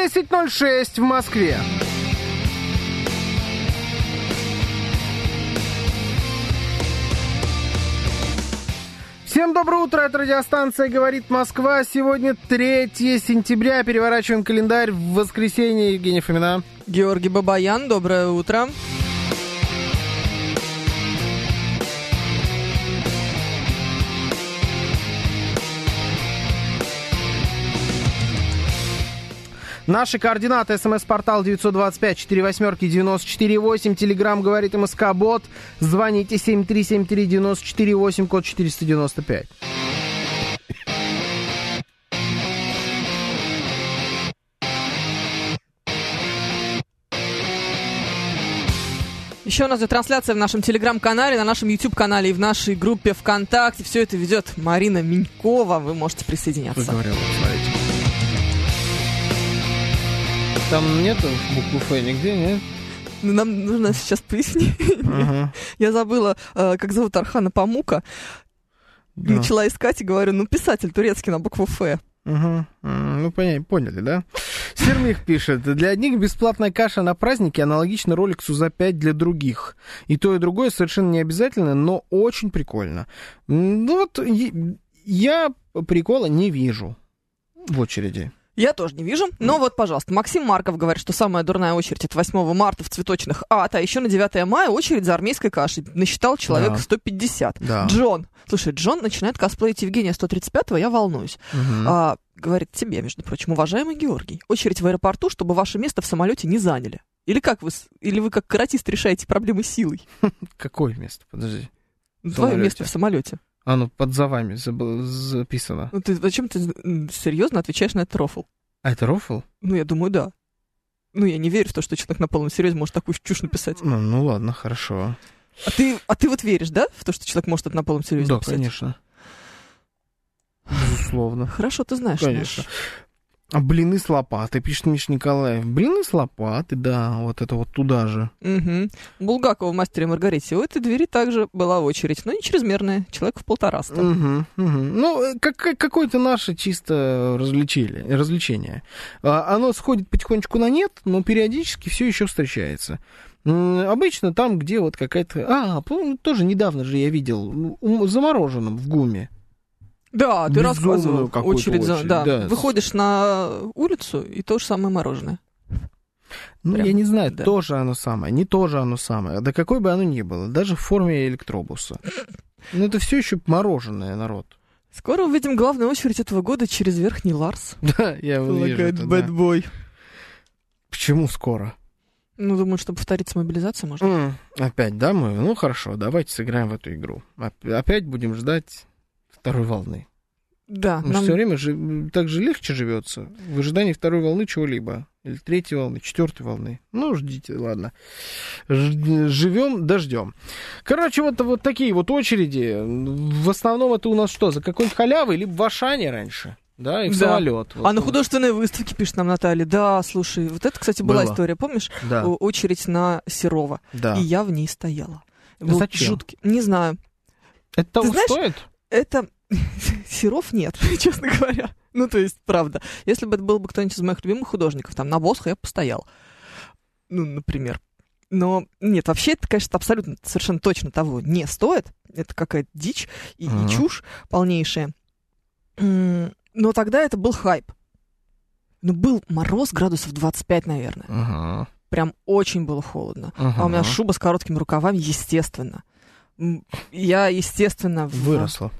Десять ноль шесть в Москве. Всем доброе утро, это радиостанция «Говорит Москва». Сегодня 3 сентября, переворачиваем календарь в воскресенье. Евгения Фомина. Георгий Бабаян, доброе утро. Наши координаты. СМС-портал 925-48-94-8. Телеграмм «Говорит МСК Бот». Звоните 7373-94-8, код 495. Еще у нас идет трансляция в нашем телеграм-канале, на нашем YouTube-канале и в нашей группе ВКонтакте. Все это ведет Марина Минькова. Вы можете присоединяться. Говорил, смотрите. Там нету буквы Ф нигде, нет? Ну, нам нужно сейчас пояснить. Ага. Я забыла, э, как зовут Архана Памука. Да. Начала искать и говорю, ну, писатель турецкий на букву Ф. М, Ну, поня- поняли, да? Сермих пишет, для одних бесплатная каша на празднике аналогично роликсу за 5 для других. И то, и другое совершенно не обязательно, но очень прикольно. Ну вот, я прикола не вижу в очереди. Я тоже не вижу. Но вот, пожалуйста, Максим Марков говорит, что самая дурная очередь это 8 марта в цветочных ад, а еще на 9 мая очередь за армейской кашей. Насчитал человек Да. 150. Да. Джон. Слушай, Джон начинает косплеить Евгения 135-го, я волнуюсь. Мгм. А, говорит тебе, между прочим, уважаемый Георгий, очередь в аэропорту, чтобы ваше место в самолете не заняли. Или как вы, или вы как каратист решаете проблемы силой? [LAUGHS] Какое место? Подожди. Твое место в самолете. Оно под за вами забыл- записано. Ну ты зачем ты серьезно отвечаешь на этот рофл? А это рофл? Ну, я думаю, да. Ну, я не верю в то, что человек на полном серьезе может такую чушь написать. Ну, ну ладно, хорошо. А ты, а ты вот веришь, да, в то, что человек может это на полном серьезе Да, написать? конечно. Безусловно. Хорошо, ты знаешь. Конечно. наш. А блины с лопатой, пишет Миша Николаев. Блины с лопаты, да, вот это вот туда же. Мгм. У Булгакова в «Мастере Маргарите» у этой двери также была очередь, но не чрезмерная, человек в полтораста. Мгм, мгм. Ну, э, как, как- какое-то наше чисто развлечение. развлечение. Оно сходит потихонечку на нет, но периодически все еще встречается. Обычно там, где вот какая-то... А, тоже недавно же я видел замороженным в ГУМе. Да, ты рассказывал. Очередь, за- очередь, да. да. Выходишь на улицу, и то же самое мороженое. Ну, Прям, я не знаю, да. тоже оно самое, не тоже оно самое. Да какой бы оно ни было, даже в форме электробуса. Ну, это все еще мороженое, народ. Скоро увидим главную очередь этого года через Верхний Ларс. [LAUGHS] Да, я вижу это, да. бэтбой. Почему скоро? Ну, думаю, чтобы повторить мобилизацию, может. М, Опять, да, мы? Ну, хорошо, давайте сыграем в эту игру. Оп- Опять будем ждать второй волны. Да, Ну, нам- все время же так же легче живется в ожидании второй волны чего-либо. Или третьей волны, четвертой волны. Ну, ждите, ладно. Живем, дождем. Короче, вот, вот такие вот очереди. В основном это у нас что, за какой-нибудь халявой, либо в Ашане раньше. Да, и в Да. самолет. А на художественной выставке, пишет нам Наталья. Да, слушай, вот это, кстати, была Было. история, помнишь? Да, Очередь на Серова. да. И я в ней стояла. Был Зачем? жуткий. Не знаю. Это того знаешь, стоит? Это [LAUGHS] Серов нет, [LAUGHS] честно говоря. Ну, то есть, правда. Если бы это был бы кто-нибудь из моих любимых художников, там, на Босха я бы постоял. Ну, например. Но нет, вообще это, конечно, абсолютно, совершенно точно того не стоит. Это какая-то дичь и, и Ага. чушь полнейшая. Но тогда это был хайп. Ну, был мороз градусов 25, наверное. Ага. Прям очень было холодно. А у меня шуба с короткими рукавами, естественно. Я, естественно, в, Выросла.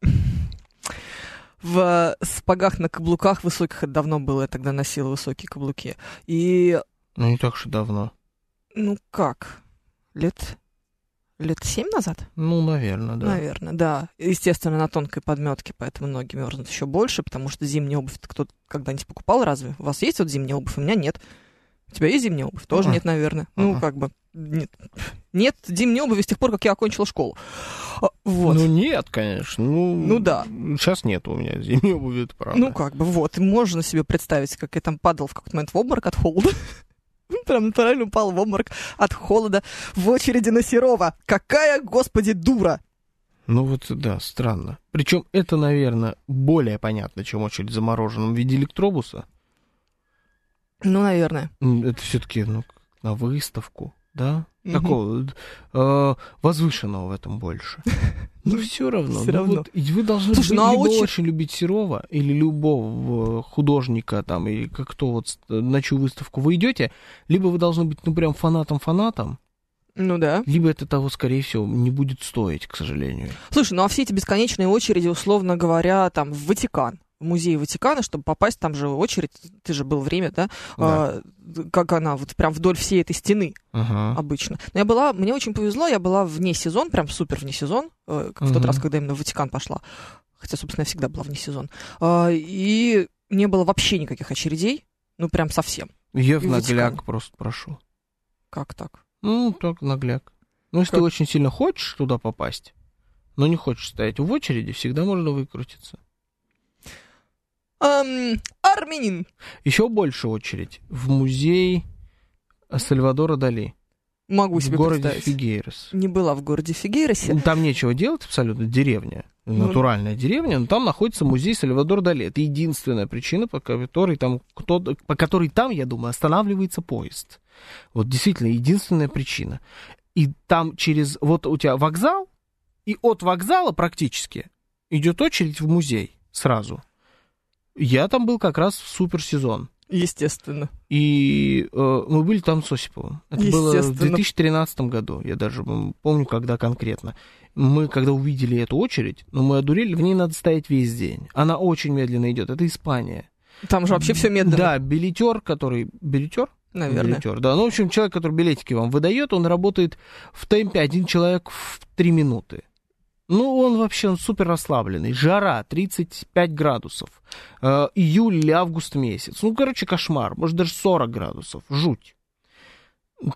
[LAUGHS] в сапогах на каблуках высоких, это давно было, я тогда носила высокие каблуки. И, Ну, не так уж и давно. ну как, лет, лет семь назад? Ну, наверное, да. Наверное, да. Естественно, на тонкой подметке, поэтому ноги мерзнут еще больше, потому что зимняя обувь кто-то когда-нибудь покупал разве? У вас есть вот зимняя обувь? У меня нет. У тебя есть зимняя обувь? Тоже Ага. нет, наверное. Ну, Ага. как бы, нет. Нет зимней обуви с тех пор, как я окончила школу. А, Вот. Ну, нет, конечно. Ну, Ну да. Сейчас нет у меня зимней обуви, это правда. Ну, как бы, вот. Можно себе представить, как я там падал в какой-то момент в обморок от холода. [LAUGHS] Прям натурально упал в обморок от холода в очереди на Серова. Какая, господи, дура! Ну вот, да, странно. Причем это, наверное, более понятно, чем очередь за мороженым в виде электробуса. Ну, наверное. Это все-таки, ну, на выставку, да? Мгм. Такого э, возвышенного в этом больше. [LAUGHS] Ну, все равно. Всё ну, равно. вот, и вы должны Слушай, быть ну, а либо очередь- очень любить Серова, или любого э, художника, там, или как кто вот с- на чью выставку вы идете, либо вы должны быть, ну, прям фанатом-фанатом, Ну да. либо это того, скорее всего, не будет стоить, к сожалению. Слушай, ну а все эти бесконечные очереди, условно говоря, там, в Ватикан, в музей Ватикана, чтобы попасть, там же очередь, ты же был время, да? А, как она, вот прям вдоль всей этой стены Ага. обычно. Но я была, мне очень повезло, я была вне сезон, прям супер вне сезон, э, в тот Мгм. раз, когда именно в Ватикан пошла. Хотя, собственно, я всегда была вне сезон. А, и не было вообще никаких очередей, ну прям совсем. Я в И в нагляк Ватикан. просто прошу. Как так? Ну, так нагляк. Ну, если Как? ты очень сильно хочешь туда попасть, но не хочешь стоять в очереди, всегда можно выкрутиться. Ам, армянин. Еще больше очередь в музей Сальвадора Дали Могу в себе городе представить. Фигейрос. Не была в городе Фигейросе. Там нечего делать абсолютно, деревня, Ну. натуральная деревня, но там находится музей Сальвадор Дали. Это единственная причина, по которой там, кто, по которой там, я думаю, останавливается поезд. Вот действительно, единственная причина. И там через, вот у тебя вокзал, и от вокзала практически идет очередь в музей сразу. Я там был как раз в суперсезон. Естественно. И э, мы были там с Осиповым. Это было в Естественно. 2013 году. Я даже помню, когда конкретно. Мы, когда увидели эту очередь, ну, мы одурели, в ней надо стоять весь день. Она очень медленно идет. Это Испания. Там же вообще все медленно. Да, билетер, который... Билетер? Наверное. Билетер, да. Ну, в общем, человек, который билетики вам выдает, он работает в темпе один человек в 3 минуты. Ну, он вообще он супер расслабленный. Жара 35 градусов. Э, июль или август месяц. Ну, короче, кошмар. Может, даже 40 градусов. Жуть.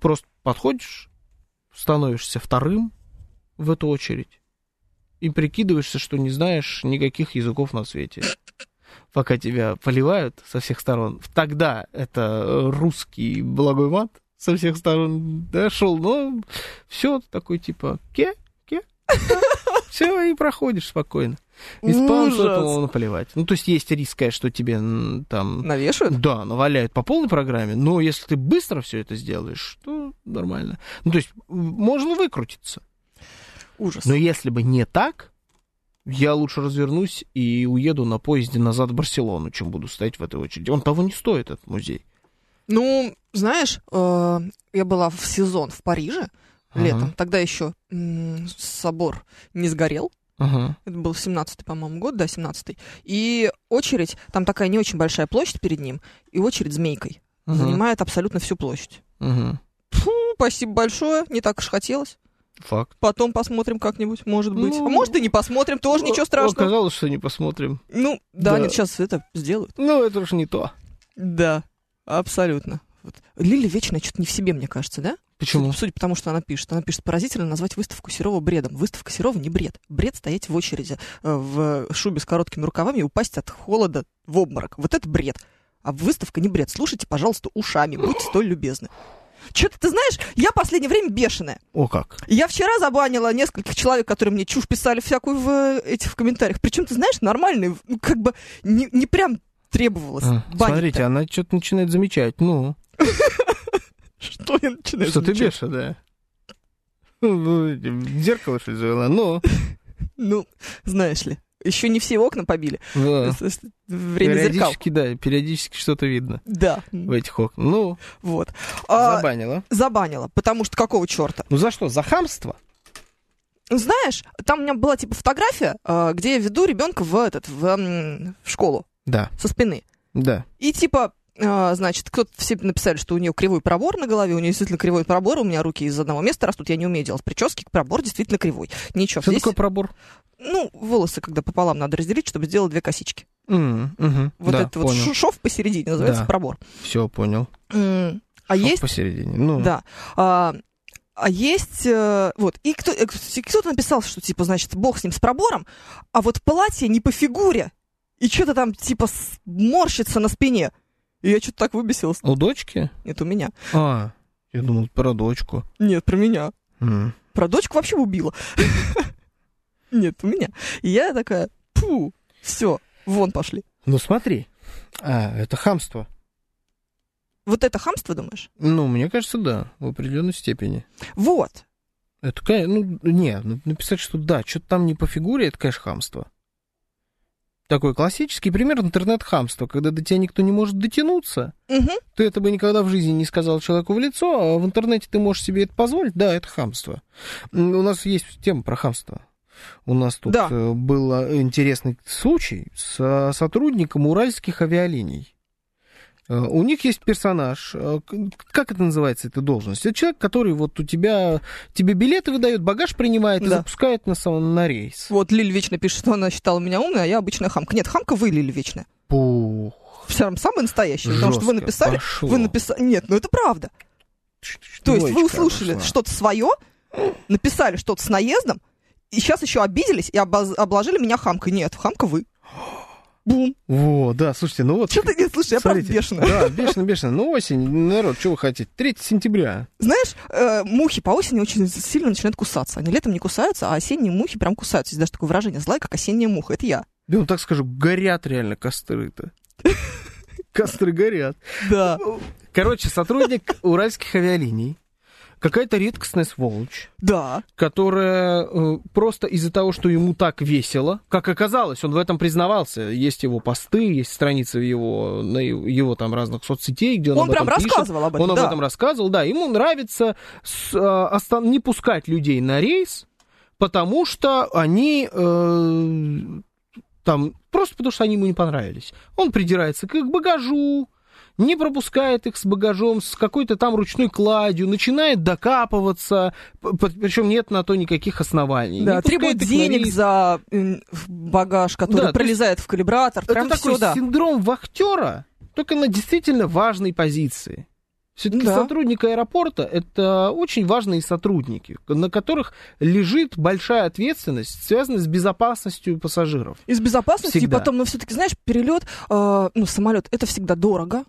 Просто подходишь, становишься вторым в эту очередь и прикидываешься, что не знаешь никаких языков на свете. Пока тебя поливают со всех сторон. Тогда это русский благой мат со всех сторон дошел, но все такой типа ке, ке, все, и проходишь спокойно. Испанцу Ужас. этому наплевать. Ну, то есть есть риск, конечно, что тебе там... Навешивают? Да, наваляют по полной программе, но если ты быстро все это сделаешь, то нормально. Ну, то есть можно выкрутиться. Ужас. Но если бы не так, я лучше развернусь и уеду на поезде назад в Барселону, чем буду стоять в этой очереди. Он того не стоит, этот музей. Ну, знаешь, э, я была в сезон в Париже Ага. летом. Тогда еще м, собор не сгорел. Ага. Это был 17-й, по-моему, год, да, 17-й. И очередь, там такая не очень большая площадь перед ним, и очередь змейкой. Ага. Занимает абсолютно всю площадь. Ага. Фу, спасибо большое, не так уж хотелось. Факт. Потом посмотрим как-нибудь, может быть. Ну, а может и не посмотрим, тоже ничего страшного. Оказалось, что не посмотрим. Ну, да, Да. они сейчас это сделают. Ну, это уж не то. Да, абсолютно. Вот. Лили вечно что-то не в себе, мне кажется, да? Почему? Судя, судя по тому, что она пишет. Она пишет, поразительно назвать выставку Серова бредом. Выставка Серова не бред. Бред стоять в очереди э, в шубе с короткими рукавами и упасть от холода в обморок. Вот это бред. А выставка не бред. Слушайте, пожалуйста, ушами. Будьте столь любезны. Что-то, ты знаешь, я последнее время бешеная. О, как. Я вчера забанила нескольких человек, которые мне чушь писали всякую в э, этих в комментариях. Причем, ты знаешь, нормальные, ну, как бы не, не прям требовалось. А, банить-то. Смотрите, она что-то начинает замечать. Ну, [LAUGHS] Что я начинаю что ты замечать? бешеная. Ну, Зеркало, что ли, завела? Ну, Ну, знаешь ли, еще не все окна побили. да. Время зеркал. Периодически, да, периодически что-то видно Да, в этих окнах. Ну, вот. А, забанила. забанила, потому что какого черта? Ну, за что? За хамство? Знаешь, там у меня была типа фотография, а, где я веду ребенка в этот в, в школу Да, со спины. да. И типа, значит, кто-то все написали, что у нее кривой пробор на голове, у нее действительно кривой пробор, у меня руки из одного места растут, я не умею делать прически, пробор действительно кривой. Ничего, Что здесь, такое пробор? ну, волосы, когда пополам надо разделить, чтобы сделать две косички. М, мгм. Вот да, это вот понял. шу- шов посередине называется Да. пробор. Все, понял. М, А Шов есть посередине. Ну, Да. А, а есть, э, вот, и кто, э, кто-то написал, что, типа, значит, бог с ним, с пробором, а вот платье не по фигуре, и что-то там, типа, морщится на спине. И я что-то так выбесилась. У дочки? Нет, у меня. А, я думал, про дочку. Нет, про меня. М. Про дочку вообще убила. [LAUGHS] Нет, у меня. И я такая, пу, все, вон пошли. Ну, смотри. А, это хамство. Вот это хамство, думаешь? Ну, мне кажется, да, в определенной степени. Вот. Это, ну, не, ну, написать, что да, что-то там не по фигуре, это, конечно, хамство. Такой классический пример интернет-хамства, когда до тебя никто не может дотянуться. Мгм. Ты это бы никогда в жизни не сказал человеку в лицо, а в интернете ты можешь себе это позволить. Да, это хамство. У нас есть тема про хамство. У нас тут Да. э, был э, интересный случай с сотрудником уральских авиалиний. Э, У них есть персонаж, э, как это называется, эта должность? Это человек, который вот у тебя, тебе билеты выдает, багаж принимает и Да. запускает на, самом, на рейс. Вот Лиль вечно пишет, что она считала меня умной, а я обычная хамка. Нет, хамка вы, Лиль, вечная. Пух, Все самое настоящее. Потому что вы жестко написали, пошло. вы написали... Нет, ну это правда. То есть вы Двоечка услышали что-то свое, написали что-то с наездом, и сейчас еще обиделись и обоз- обложили меня хамкой. Нет, хамка вы. Бум. Во, да, слушайте, ну вот... Что ты, нет, слушай, я правда Смотрите, бешеная. Да, бешено, бешено. Ну, осень, народ, что вы хотите? 3 сентября. Знаешь, э, мухи по осени очень сильно начинают кусаться. Они летом не кусаются, а осенние мухи прям кусаются. Есть даже такое выражение, злая, как осенняя муха. Это я. Да, ну так скажу, горят реально костры-то. Костры горят. Да. Короче, сотрудник уральских авиалиний, какая-то редкостная сволочь, Да. которая э, просто из-за того, что ему так весело, как оказалось, он в этом признавался, есть его посты, есть страницы его, на его, его там разных соцсетей, где он, Он об этом прям пишет. рассказывал об этом, Он об да. этом рассказывал, да. Ему нравится с- а, остан- не пускать людей на рейс, потому что они э, там просто потому что они ему не понравились. Он придирается к их багажу, не пропускает их с багажом, с какой-то там ручной кладью, начинает докапываться, причем нет на то никаких оснований. Да, требует денег за багаж, который да, пролезает в калибратор. Это такой да. синдром вахтера, только на действительно важной позиции. Все-таки да. сотрудник аэропорта это очень важные сотрудники, на которых лежит большая ответственность, связанная с безопасностью пассажиров. И с безопасностью, всегда. и потом, ну, все-таки, знаешь, перелет, э, ну, самолет, это всегда дорого.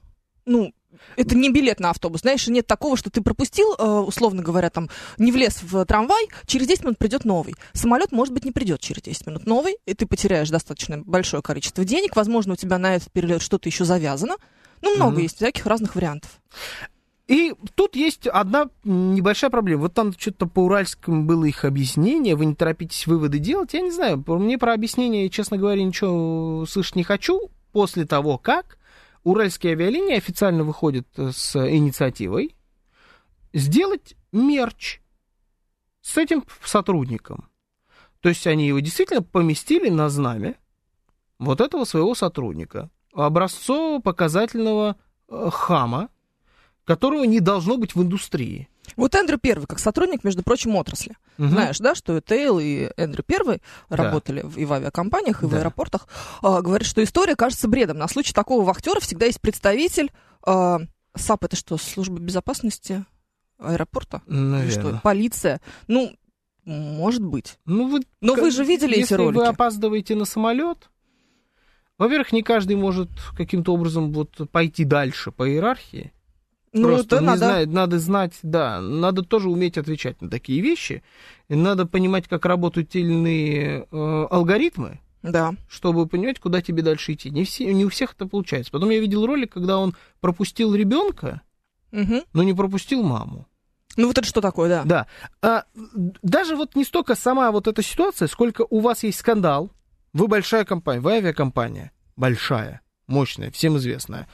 Ну, это не билет на автобус. Знаешь, нет такого, что ты пропустил, э, условно говоря, там, не влез в трамвай, через 10 минут придет новый. Самолет, может быть, не придет через 10 минут новый, и ты потеряешь достаточно большое количество денег. Возможно, у тебя на этот перелет что-то еще завязано. Ну, много mm-hmm. есть всяких разных вариантов. И тут есть одна небольшая проблема. Вот там что-то по уральскому было их объяснение, вы не торопитесь выводы делать. Я не знаю, мне про объяснение, честно говоря, ничего слышать не хочу. После того, как уральские авиалинии официально выходят с инициативой сделать мерч с этим сотрудником. То есть они его действительно поместили на знамя вот этого своего сотрудника, образцово-показательного э, хама, которого не должно быть в индустрии. Вот Эндрю Первый, как сотрудник, между прочим, отрасли. Угу. Знаешь, да, что Тейл и Эндрю Первый да. работали и в авиакомпаниях, и да. в аэропортах. А, говорит, что история кажется бредом. На случай такого вахтера всегда есть представитель. А, САБ это что, служба безопасности аэропорта? Наверное. Что, полиция? Ну, может быть. Ну, вы, Но вы же видели эти ролики. Если вы опаздываете на самолет, во-первых, не каждый может каким-то образом вот пойти дальше по иерархии. Ну, Просто не надо... Знает, надо знать, да, надо тоже уметь отвечать на такие вещи. И надо понимать, как работают те или иные э, алгоритмы, да. чтобы понимать, куда тебе дальше идти. Не, все, не у всех это получается. Потом я видел ролик, когда он пропустил ребенка, угу. но не пропустил маму. Ну вот это что такое, да? Да. А, даже вот не столько сама вот эта ситуация, сколько у вас есть скандал. Вы большая компания, вы авиакомпания. Большая, мощная, всем известная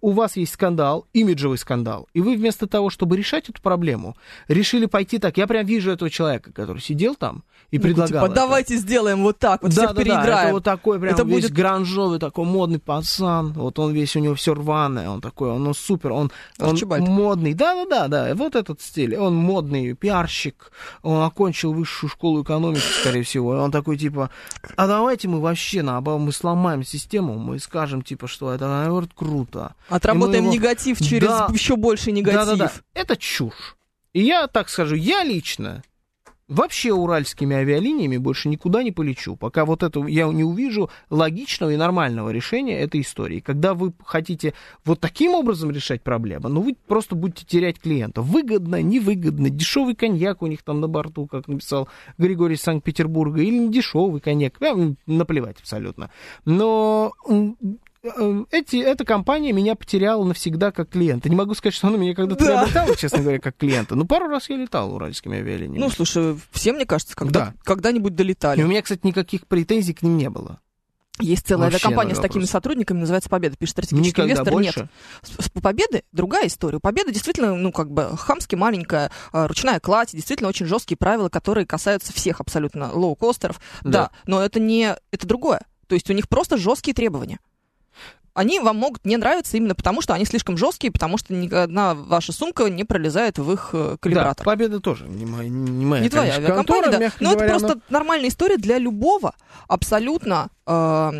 у вас есть скандал, имиджевый скандал, и вы вместо того, чтобы решать эту проблему, решили пойти так. Я прям вижу этого человека, который сидел там и ну, предлагал. Типа, давайте сделаем вот так, вот да, всех да, переиграем. Да, это вот такой прям это весь будет... гранжовый, такой модный пацан. Вот он весь, у него все рваное, он такой, он ну, супер, он, он модный. Да-да-да, да, вот этот стиль. Он модный пиарщик, он окончил высшую школу экономики, скорее всего. Он такой, типа, а давайте мы вообще, наоборот, мы сломаем систему, мы скажем, типа, что это, наоборот, круто Отработаем его... негатив через да, еще больше негатив. Да, да, да. Это чушь. И я так скажу, я лично вообще уральскими авиалиниями больше никуда не полечу, пока вот это я не увижу логичного и нормального решения этой истории. Когда вы хотите вот таким образом решать проблему, ну вы просто будете терять клиентов. Выгодно, невыгодно, дешевый коньяк у них там на борту, как написал Григорий Санкт-Петербурга, или не дешевый коньяк, наплевать абсолютно. Но эти, эта компания меня потеряла навсегда как клиента. Не могу сказать, что она меня когда-то да. приобретала, честно говоря, как клиента. Но пару раз я летал уральскими авиалиниями. Ну, слушай, все, мне кажется, когда, да. когда-нибудь долетали. И у меня, кстати, никаких претензий к ним не было. Есть целая Вообще авиакомпания с такими вопрос. сотрудниками, называется Победа, пишет стратегический Никогда инвестор. Больше? Нет. С, с Победы другая история. У Победы действительно, ну, как бы хамски маленькая, а, ручная кладь, действительно очень жесткие правила, которые касаются всех абсолютно лоу-костеров. Да. да, но это не, это другое. То есть у них просто жесткие требования они вам могут не нравиться именно потому, что они слишком жесткие, потому что ни одна ваша сумка не пролезает в их э, калибратор. Да, победа тоже не моя, не моя не твоя авиакомпания, да. Но говоря, это просто но... нормальная история для любого абсолютно. Э...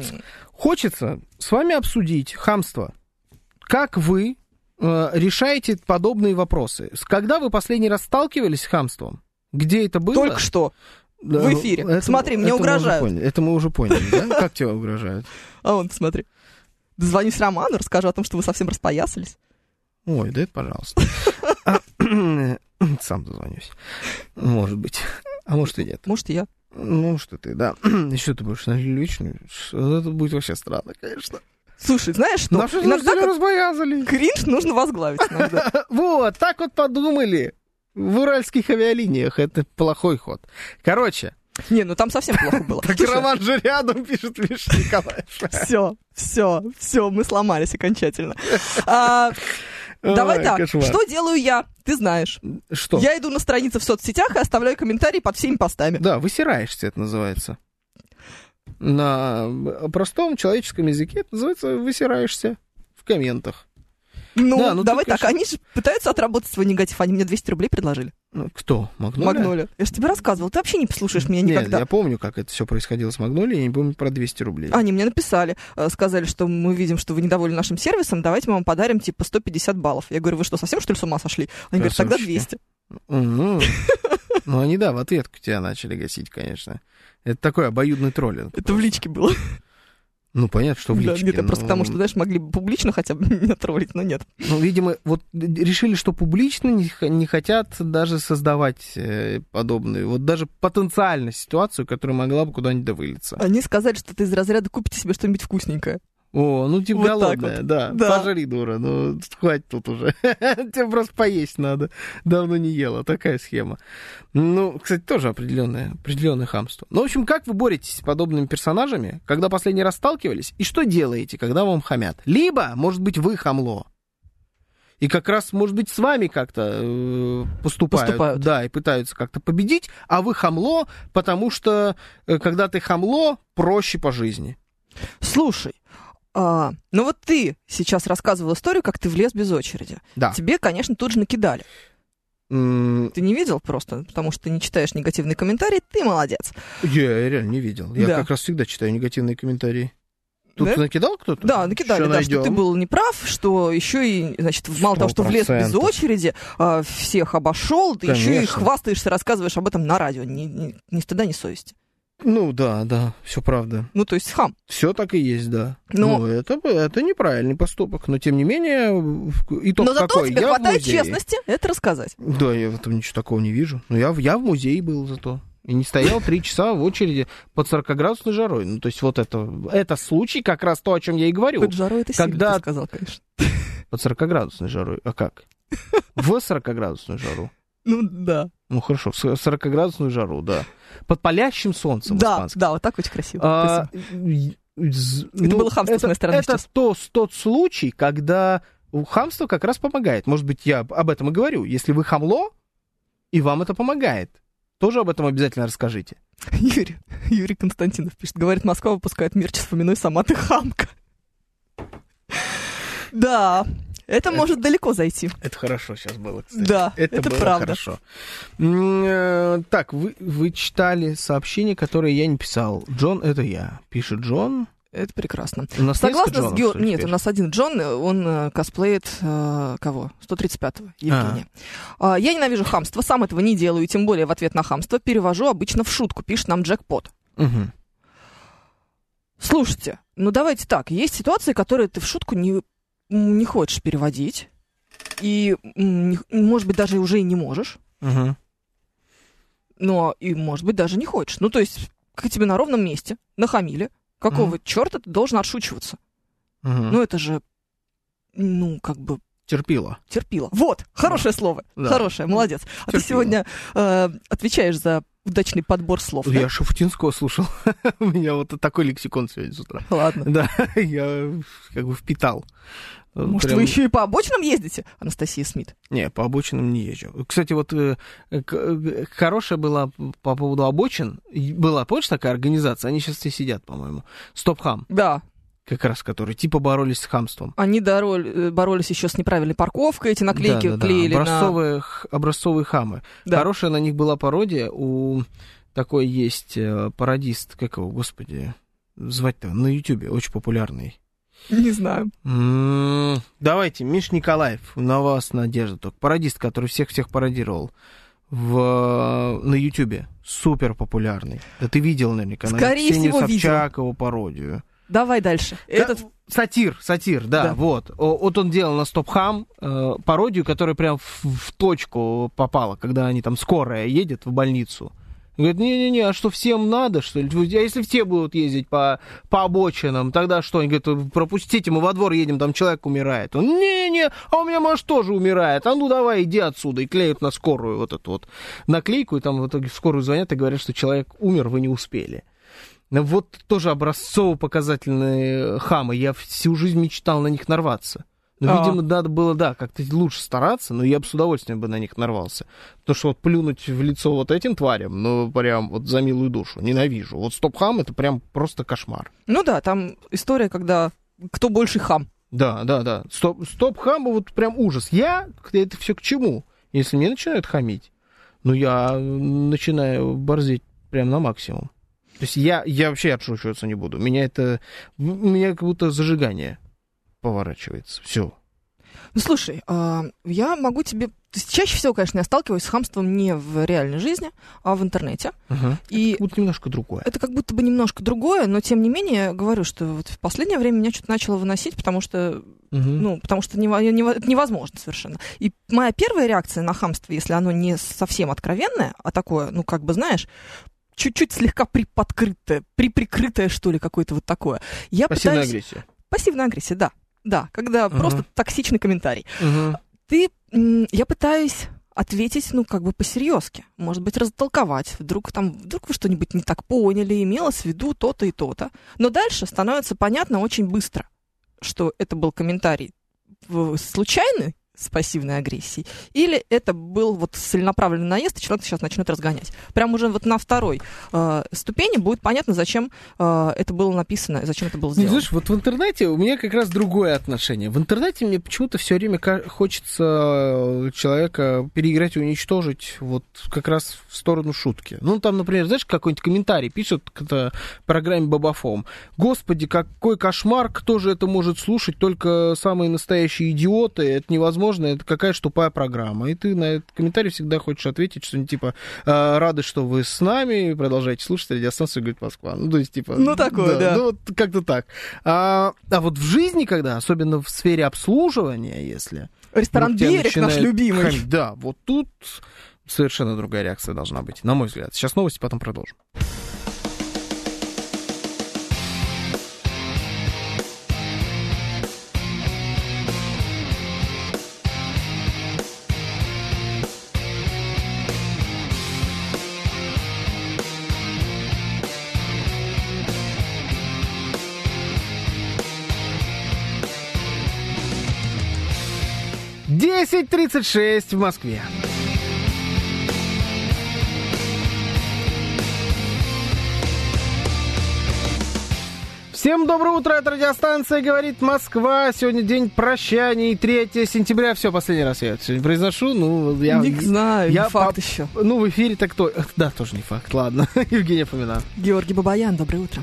Хочется с вами обсудить хамство. Как вы э, решаете подобные вопросы? Когда вы последний раз сталкивались с хамством? Где это было? Только что. Да, в эфире. Это, смотри, мне это угрожают. Мы это мы уже поняли, да? Как тебе угрожают? [LAUGHS] А он, смотри. Дозвонюсь Роману, расскажу о том, что вы совсем распоясались. Ой, да это пожалуйста. А, [COUGHS] сам дозвонюсь. Может быть. А может и нет. Может, я. Ну, что ты, да. [COUGHS] И что ты будешь на личную? Это будет вообще странно, конечно. Слушай, знаешь что? Наши иногда как... разбоязали. Кринж нужно возглавить иногда. [LAUGHS] Вот, так вот подумали. В уральских авиалиниях это плохой ход. Короче, не, ну там совсем плохо было. Так Роман же рядом пишет, Миша Николаев. Все, все, все, мы сломались окончательно. А, давай так, что делаю я? Ты знаешь. Что? Я иду на страницы в соцсетях и оставляю комментарии под всеми постами. Да, высираешься, это называется. На простом человеческом языке это называется высираешься в комментах. Ну, Да, ну ты, давай конечно- так, они же пытаются отработать свой негатив, они мне 200 рублей предложили. Ну, Кто? Магнолия? Магнолия. Я же тебе рассказывал, ты вообще не послушаешь меня Нет, никогда. я помню, как это все происходило с Магнолией, я не помню про 200 рублей. Они мне написали, э, сказали, что мы видим, что вы недовольны нашим сервисом, давайте мы вам подарим типа 150 баллов. Я говорю, вы что, совсем что ли с ума сошли? Они говорят, тогда Красавчики. 200. Ну, ну, они, да, в ответку тебя начали гасить, конечно. Это такой обоюдный троллинг. Это в личке было. Ну, понятно, что в Да, личке. нет, я просто но- потому что, знаешь, могли бы публично хотя бы [LAUGHS] меня троллить, но нет. Ну, видимо, вот решили, что публично не, не хотят даже создавать э, подобную, вот даже потенциально ситуацию, которая могла бы куда-нибудь довылиться. Они сказали, что ты из разряда купите себе что-нибудь вкусненькое. О, ну типа Вот голодная, вот. да. Да. Пожри, дура, ну хватит тут уже. [LAUGHS] Тебе просто поесть надо. Давно не ела, такая схема. Ну, кстати, тоже определенное, определенное хамство. Ну, в общем, как вы боретесь с подобными персонажами, когда последний раз сталкивались, и что делаете, когда вам хамят? Либо, может быть, вы хамло. И как раз, может быть, с вами как-то э, поступают, Поступают. да, и пытаются как-то победить, а вы хамло, потому что, э, когда ты хамло, проще по жизни. Слушай, а, ну вот ты сейчас рассказывал историю, как ты влез без очереди. Да. Тебе, конечно, тут же накидали. М, Ты не видел просто, потому что ты не читаешь негативные комментарии, ты молодец. Я реально не видел. Я Да. как раз всегда читаю негативные комментарии. Тут Да? накидал кто-то? Да, накидали, Ща да, что найдем. ты был неправ, что еще и, значит, мало того, что влез без 100%. очереди, а, всех обошел, ты еще и Конечно. хвастаешься, рассказываешь об этом на радио. Ни, ни- ни стыда, ни совести. Ну да, да, все правда. Ну, то есть хам. Все так и есть, да. Но- Ну, это, это неправильный поступок, но тем не менее, итог Но зато какой? тебе я хватает честности это рассказать. Да, я в этом ничего такого не вижу. Но я, в- я в музее был зато. И не стоял три часа в очереди под 40-градусной жарой. Ну, то есть вот это, это случай, как раз то, о чем я и говорю. Под жарой это сильно Когда- ты сказал, конечно. [LAUGHS] Под 40-градусной жарой. А как? В 40-градусную жару. Ну, да. Ну хорошо, в 40-градусную жару, да. Под палящим солнцем Да, испанским. да, вот так очень красиво. А, Спасибо. з- ну, было хамство с это- моей стороны Это сейчас. то, тот случай, когда хамство как раз помогает. Может быть, я об этом и говорю. Если вы хамло, и вам это помогает, тоже об этом обязательно расскажите. [LAUGHS] Юрий, Юрий Константинов пишет, говорит, Москва выпускает мерч с Фоминой, сама ты хамка. [LAUGHS] Да, это может далеко зайти. Это хорошо сейчас было, кстати. Да, это, было правда. хорошо. Э, Так, вы, вы читали сообщение, которое я не писал. Джон, это я. Пишет Джон. Это прекрасно. У нас несколько с Джонов, Гео... что ли, Нет, у нас один Джон, он э, косплеит э, кого? 135-го, Евгения. А, я ненавижу хамство, сам этого не делаю, и тем более в ответ на хамство перевожу обычно в шутку, пишет нам Джекпот. Мгм. Слушайте, ну давайте так, есть ситуации, которые ты в шутку не, не хочешь переводить, и, может быть, даже уже и не можешь, Мгм. но и, может быть, даже не хочешь. Ну, то есть, как тебе на ровном месте, нахамили, какого черта ты должен отшучиваться? Мгм. Ну, это же, ну, как бы Терпила. терпила. Вот, хорошее слово, Да. хорошее, молодец. А ты Терпила. сегодня э, отвечаешь за удачный подбор слов, да? Я Шафутинского слушал. [LAUGHS] У меня вот такой лексикон сегодня с утра. Ладно. Да, [LAUGHS] я как бы впитал. Может, Прям- вы еще и по обочинам ездите, Анастасия Смит? Не, по обочинам не езжу. Кстати, вот э, к- э, хорошая была по поводу обочин. Была, помнишь, такая организация? Они сейчас все сидят, по-моему. Стопхам, Да, как раз, которые типа боролись с хамством. они дороль- э, боролись еще с неправильной парковкой, эти наклейки Да-да-да, клеили на... Образцовые, х- образцовые хамы. Да. Хорошая на них была пародия. У такой есть э, пародист, как его, господи, звать-то, на Ютубе, очень популярный. Не знаю. М, Давайте, Миш Николаев, на вас надежда только. Пародист, который всех-всех пародировал в, на Ютубе. Супер популярный. Да ты видел наверняка. на Скорее Ксению всего, видел. Собчак его пародию. Давай дальше. Этот... Сатир, сатир, да, Да. вот. О- Вот он делал на Стопхам э, пародию, которая прям в, в точку попала, когда они там скорая едет в больницу. Говорит, не-не-не, а что, всем надо, что ли? А если все будут ездить по, по обочинам, тогда что? Они говорят, пропустите, мы во двор едем, там человек умирает. Он, не-не, а у меня муж тоже умирает. А ну давай, иди отсюда. И клеют на скорую вот эту вот наклейку, и там в итоге в скорую звонят и говорят, что человек умер, вы не успели. Ну, Вот тоже образцово-показательные хамы. Я всю жизнь мечтал на них нарваться. Ну, А. видимо, надо было, да, как-то лучше стараться, но я бы с удовольствием бы на них нарвался. Потому что вот плюнуть в лицо вот этим тварям, ну, прям вот за милую душу, ненавижу. Вот стоп-хам — это прям просто кошмар. Ну да, там история, когда кто больше хам. Да, да, да. Стоп, стоп хам, вот прям ужас. Я, это все к чему? Если мне начинают хамить, ну, я начинаю борзеть прям на максимум. То есть я, я вообще отшучиваться не буду. Меня это... У меня как будто зажигание поворачивается. Все. Ну, слушай, а, я могу тебе... Чаще всего, конечно, я сталкиваюсь с хамством не в реальной жизни, а в интернете. Ага. И Вот немножко другое. это как будто бы немножко другое, но тем не менее, говорю, что вот в последнее время меня что-то начало выносить, потому что, Мгм. ну, потому что нево- это невозможно совершенно. И моя первая реакция на хамство, если оно не совсем откровенное, а такое, ну, как бы, знаешь, чуть-чуть слегка приподкрытое, приприкрытое, что ли, какое-то вот такое. Я Пассивная пытаюсь... агрессия. Пассивная агрессия, да. Да, когда Ага. просто токсичный комментарий. Мгм. Ты, я пытаюсь ответить, ну, как бы по-серьезки. Может быть, растолковать. Вдруг там, вдруг вы что-нибудь не так поняли, имелось в виду то-то и то-то. Но дальше становится понятно очень быстро, что это был комментарий случайный, с пассивной агрессией, или это был вот целенаправленный наезд, и человек сейчас начнет разгонять. Прям уже вот на второй э, ступени будет понятно, зачем э, это было написано, зачем это было сделано. знаешь, вот в интернете у меня как раз другое отношение. В интернете мне почему-то все время хочется человека переиграть и уничтожить вот как раз в сторону шутки. Ну, там, например, знаешь, какой-нибудь комментарий пишут к программе Бабафом. Господи, какой кошмар, кто же это может слушать? Только самые настоящие идиоты. Это невозможно, это какая ж тупая программа. И ты на этот комментарий всегда хочешь ответить что-нибудь типа «Э, рады, что вы с нами, продолжайте слушать радиостанцию «Говорит Москва». Ну, то есть, типа... Ну, такое, да. Ну, вот как-то так. А, а вот в жизни, когда, особенно в сфере обслуживания, если... Ресторан тебя «Берег» наш любимый. хамить, Да, вот тут совершенно другая реакция должна быть, на мой взгляд. Сейчас новости, потом продолжим. Десять тридцать шесть в Москве. Всем доброе утро, это радиостанция «Говорит Москва». Сегодня день прощаний, 3 сентября. Все, последний раз я это сегодня произношу. Ну, я, Не знаю, я не факт по- еще. Ну, в эфире так то... Да, тоже не факт, ладно. [LAUGHS] Евгения Фомина. Георгий Бабаян, доброе утро.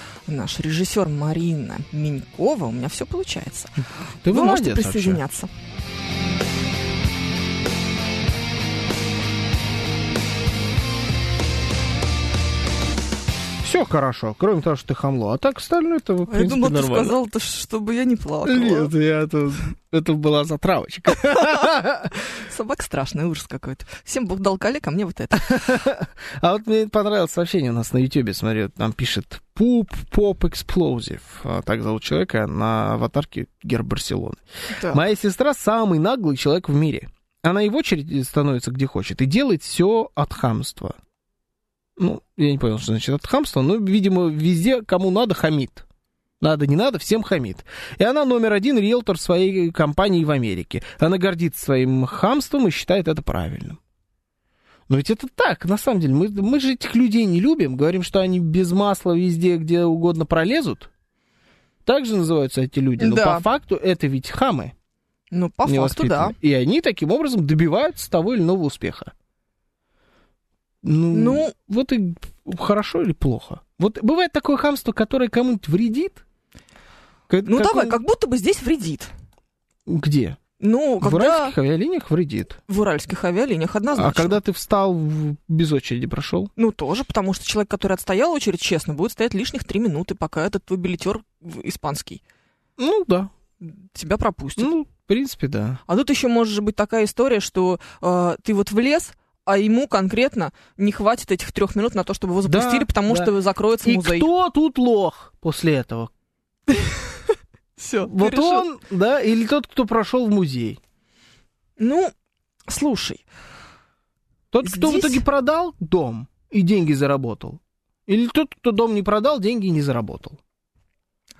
наш режиссер Марина Минькова. У меня все получается. Ты Вы можете молодец вообще. Все хорошо, кроме того, что ты хамло. А так остальное это, в Я принципе, думала, ты нормально. сказал, то, чтобы я не плакала. Нет, я тут... Это была затравочка. [LAUGHS] Собака страшная, ужас какой-то. Всем Бог дал коллег, а мне вот это. [LAUGHS] А вот мне понравилось сообщение у нас на Ютьюбе, смотрю, там пишет Poop Pop Explosive. А, Так зовут человека на аватарке герб Барселоны. Да. Моя сестра самый наглый человек в мире. Она и в очередь становится где хочет и делает все от хамства. Ну, я не понял, что значит от хамства, но, видимо, везде, кому надо, хамит. Надо, не надо, всем хамит. И она номер один риэлтор своей компании в Америке. Она гордится своим хамством и считает это правильным. Но ведь это так, на самом деле. Мы, мы же этих людей не любим. Говорим, что они без масла везде, где угодно пролезут. Так же называются эти люди. Но Да. по факту это ведь хамы. Ну, по факту, да. И они таким образом добиваются того или иного успеха. Ну, Ну- вот и хорошо или плохо. Вот бывает такое хамство, которое кому-нибудь вредит? Как- Ну, какое- давай, как будто бы здесь вредит. Где? Ну, В когда... уральских авиалиниях вредит. В уральских авиалиниях однозначно. А когда ты встал, в- без очереди прошел? Ну, тоже, потому что человек, который отстоял очередь, честно, будет стоять лишних три минуты, пока этот твой билетер в- испанский Ну, да. тебя пропустит. Ну, в принципе, да. А тут еще может быть такая история, что э, ты вот влез, а ему конкретно не хватит этих трех минут на то, чтобы его Да, запустили, потому да. что закроется И музей. кто тут лох после этого? Все. Вот он, да, или тот, кто прошел в музей. Ну, слушай, Тот, кто в итоге продал дом и деньги заработал. Или тот, кто дом не продал, деньги не заработал.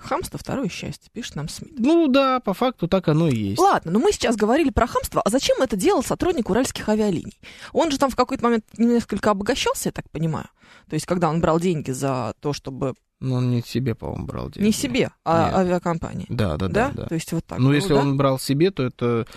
Хамство второе счастье, пишет нам Смит. Ну да, по факту так оно и есть. Ладно, но мы сейчас говорили про хамство, а зачем это делал сотрудник уральских авиалиний? Он же там в какой-то момент несколько обогащался, я так понимаю. То есть, когда он брал деньги за то, чтобы Но он не себе, по-моему, брал деньги. не себе, а Нет. авиакомпании. Да, да, Да? да. То есть вот так. Ну, было, если да? он брал себе, то это,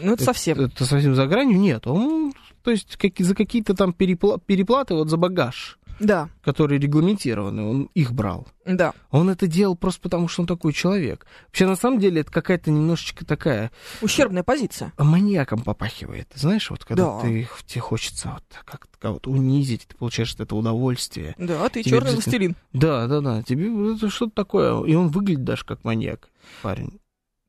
Ну, это совсем. это совсем за гранью. Нет, он, то есть, как, за какие-то там перепла- переплаты вот за багаж, Да, которые регламентированы, он их брал. да. Он это делал просто потому, что он такой человек. Вообще, на самом деле, это какая-то немножечко такая Ущербная позиция. маньяком попахивает. Знаешь, вот когда Да. ты, тебе хочется вот как-то кого-то унизить, ты получаешь от этого удовольствие. Да, ты черный обязательно- властелин. Да, да, да, тебе это что-то такое. И он выглядит даже как маньяк, парень.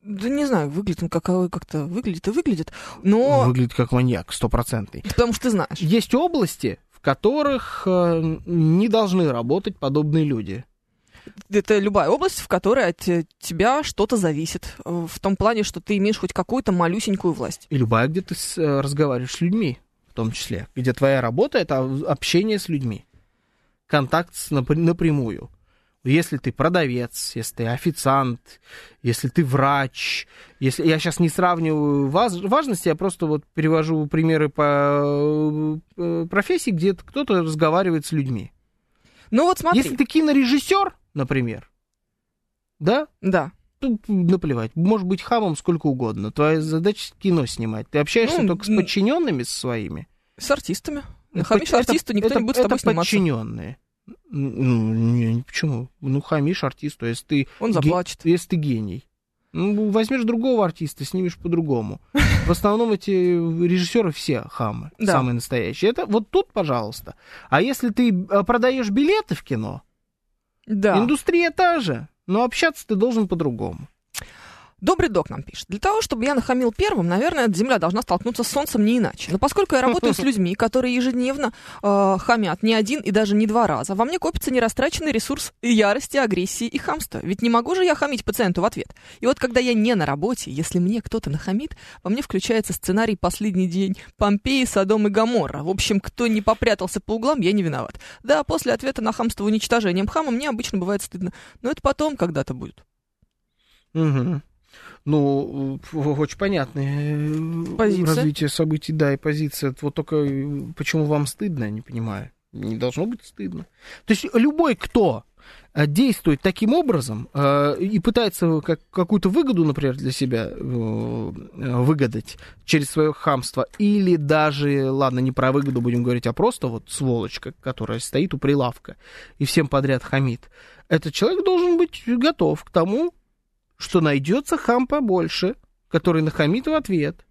Да не знаю, выглядит он как, как-то выглядит и выглядит, но Выглядит как маньяк, стопроцентный. потому что ты знаешь. Есть области, которых э, не должны работать подобные люди. Это любая область, в которой от э, тебя что-то зависит. э, В том плане, что ты имеешь хоть какую-то малюсенькую власть. И любая, где ты разговариваешь с людьми, в том числе. Где твоя работа — это общение с людьми. Контакт напрямую. Если ты продавец, если ты официант, если ты врач, если я сейчас не сравниваю ваз- важности, я просто вот перевожу примеры по э, профессии, где кто-то разговаривает с людьми. Ну вот смотри. Если ты кинорежиссер, например, да, Да. наплевать. Может быть хамом сколько угодно. Твоя задача кино снимать. Ты общаешься Ну, только с подчиненными своими. С артистами. Это- артисту, никто это- не будет с тобой это сниматься. подчиненные. Ну, не, почему? Ну, хамишь артисту, если ты, Он ге- заплачет. если ты гений. Ну, возьмешь другого артиста, снимешь по-другому. В основном эти режиссеры все хамы, Да. самые настоящие. Это вот тут, пожалуйста. А если ты э, продаешь билеты в кино, Да. индустрия та же, но общаться ты должен по-другому. Добрый док нам пишет. Для того, чтобы я нахамил первым, наверное, Земля должна столкнуться с Солнцем не иначе. Но поскольку я работаю с [LAUGHS] людьми, которые ежедневно э, хамят не один и даже не два раза, во мне копится нерастраченный ресурс ярости, агрессии и хамства. Ведь не могу же я хамить пациенту в ответ. И вот когда я не на работе, если мне кто-то нахамит, во мне включается сценарий «Последний день Помпеи, Содом и Гоморра». В общем, кто не попрятался по углам, я не виноват. Да, после ответа на хамство уничтожением хама мне обычно бывает стыдно. Но это потом когда-то будет. Мгм. Ну, э, очень понятное э, Позиция. развитие событий, да, и позиция. Вот только э, почему вам стыдно, я не понимаю. Не должно быть стыдно. То есть любой, кто действует таким образом э, и пытается как, какую-то выгоду, например, для себя э, выгадать через свое хамство, или даже, ладно, не про выгоду будем говорить, а просто вот сволочка, которая стоит у прилавка и всем подряд хамит, этот человек должен быть готов к тому, что найдется хам побольше, который нахамит в ответ.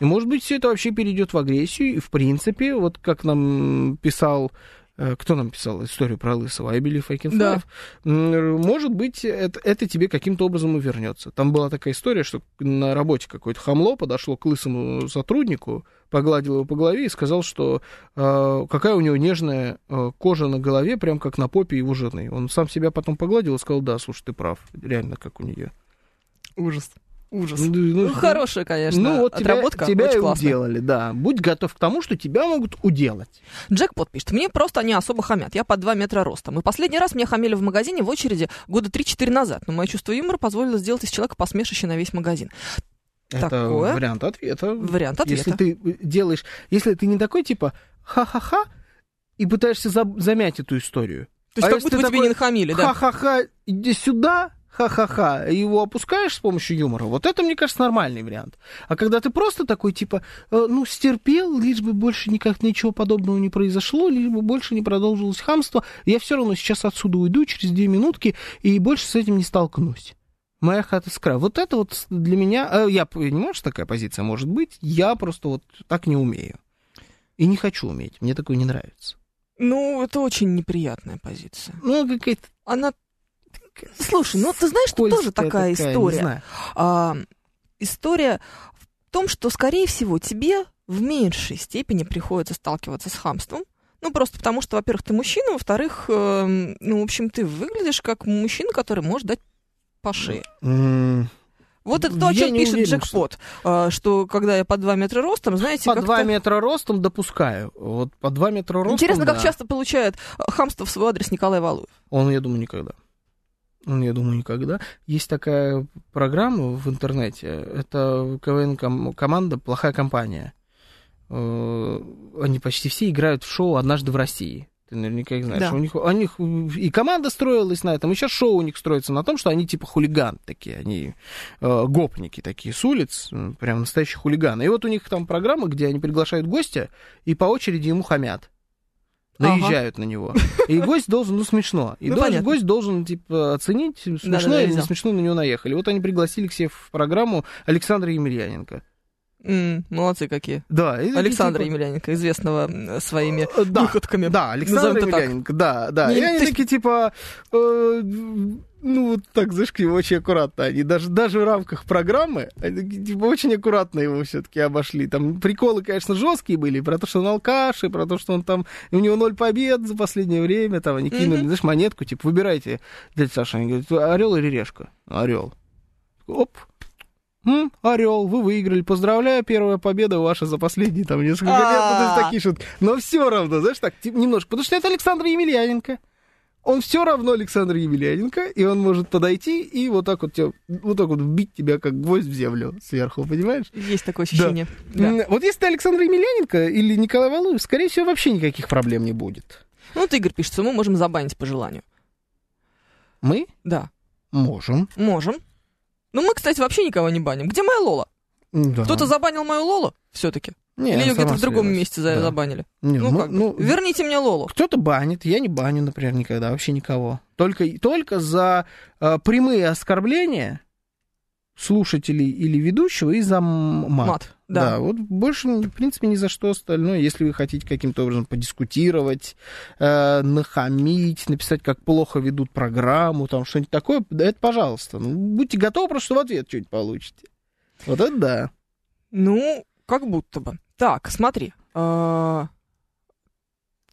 И, может быть, все это вообще перейдет в агрессию, и, в принципе, вот как нам писал, э, кто нам писал историю про Лысого, I believe I can Да. Может быть, это, это тебе каким-то образом и вернется. Там была такая история, что на работе какое-то хамло подошло к лысому сотруднику, погладил его по голове и сказал, что э, какая у него нежная э, кожа на голове, прям как на попе его жены. Он сам себя потом погладил и сказал, да, слушай, ты прав, реально как у нее. Ужас. Ужас. Ну, Ну, хорошая, конечно, ну, вот тебя, отработка. тебя очень и классная. уделали, да. Будь готов к тому, что тебя могут уделать. Джекпот пишет, мне просто они особо хамят, я под 2 метра ростом. И последний раз меня хамили в магазине в очереди года 3-4 назад, но мое чувство юмора позволило сделать из человека посмешище на весь магазин. Это Такое? вариант ответа. Вариант ответа. Если ты делаешь, если ты не такой типа ха-ха-ха и пытаешься за- замять эту историю. То есть А как будто бы тебе такой, не нахамили, да? Ха-ха-ха, иди сюда, ха-ха-ха, его опускаешь с помощью юмора, вот это, мне кажется, нормальный вариант. А когда ты просто такой, типа, э, ну, стерпел, лишь бы больше никак ничего подобного не произошло, лишь бы больше не продолжилось хамство, я все равно сейчас отсюда уйду через две минутки и больше с этим не столкнусь. Моя хата с краю. Вот это вот для меня... э, Я понимаю, что такая позиция может быть. Я просто вот так не умею. И не хочу уметь. Мне такое не нравится. Ну, это очень неприятная позиция. Ну, какая-то... Она... Слушай, ну ты знаешь, что тоже такая не история. А, история в том, что, скорее всего, тебе в меньшей степени приходится сталкиваться с хамством. Ну, просто потому что, во-первых, ты мужчина, во-вторых, эм, ну, в общем, ты выглядишь как мужчина, который может дать по шее. Вот это то, о чем пишет уверен, джекпот. а, Что когда я по 2 метра ростом, знаете, По как 2 метра ростом допускаю. Вот по 2 метра ростом, Интересно, как да. часто получает а, хамство в свой адрес Николай Валуев. Он, я думаю, никогда. Он, я думаю, никогда. Есть такая программа в интернете. Это КВН-команда «Плохая компания». Э, Они почти все играют в шоу «Однажды в России». Ты наверняка их знаешь. Да. У, них, у них и команда строилась на этом, и сейчас шоу у них строится на том, что они типа хулиган такие, они э, гопники такие с улиц, прям настоящие хулиганы. И вот у них там программа, где они приглашают гостя и по очереди ему хамят. Ага. Наезжают на него. И гость должен, ну, смешно. И Ну, должен- понятно. гость должен, типа, оценить, смешно Да-да-да, или не смешно на него наехали. Вот они пригласили к себе в программу Александра Емельяненко. М, молодцы какие. Да, и Александра типа, Емельяненко, известного м, своими э, да, выходками. Да, Александр Назовем это так. Емельяненко, да, да. Не, И они есть- такие, типа, э, ну, вот так, знаешь, к нему очень аккуратно. Они даже, даже в рамках программы, они типа, очень аккуратно его все-таки обошли. Там приколы, конечно, жесткие были, про то, что он алкаш, и про то, что он там, у него ноль побед за последнее время, там, они кинули, Мгм. знаешь, монетку, типа, выбирайте, дядя Саша, они говорят, орел или решка? Орел. Оп, М, Орел, вы выиграли. Поздравляю, первая победа ваша за последние там несколько лет. Ну, то есть такие шутки. Но все равно, знаешь, так, немножко. Потому что это Александр Емельяненко. Он все равно Александр Емельяненко, и он может подойти и вот так вот, тебя, вот так вот вбить тебя как гвоздь в землю сверху, понимаешь? Есть такое ощущение. Да. М, Вот если ты Александр Емельяненко или Николай Валуев, скорее всего, вообще никаких проблем не будет. Ну, вот Игорь пишет, что мы можем забанить по желанию. Мы Да, можем. можем. Ну, мы, кстати, вообще никого не баним. Где моя Лола? Да. Кто-то забанил мою Лолу все-таки? Не, Или ее где-то в другом месте Да. забанили? Не, Ну, мы- как ну, Верните мне Лолу. Кто-то банит, я не баню, например, никогда, вообще никого. Только, только за э, прямые оскорбления слушателей или ведущего и за мат. Мат, да. вот больше, в принципе, ни за что остальное. Если вы хотите каким-то образом подискутировать, э, нахамить, написать, как плохо ведут программу, там что-нибудь такое, да это пожалуйста. Ну, будьте готовы, просто что в ответ что-нибудь получите. Вот это да. Ну, как будто бы. Так, смотри. а,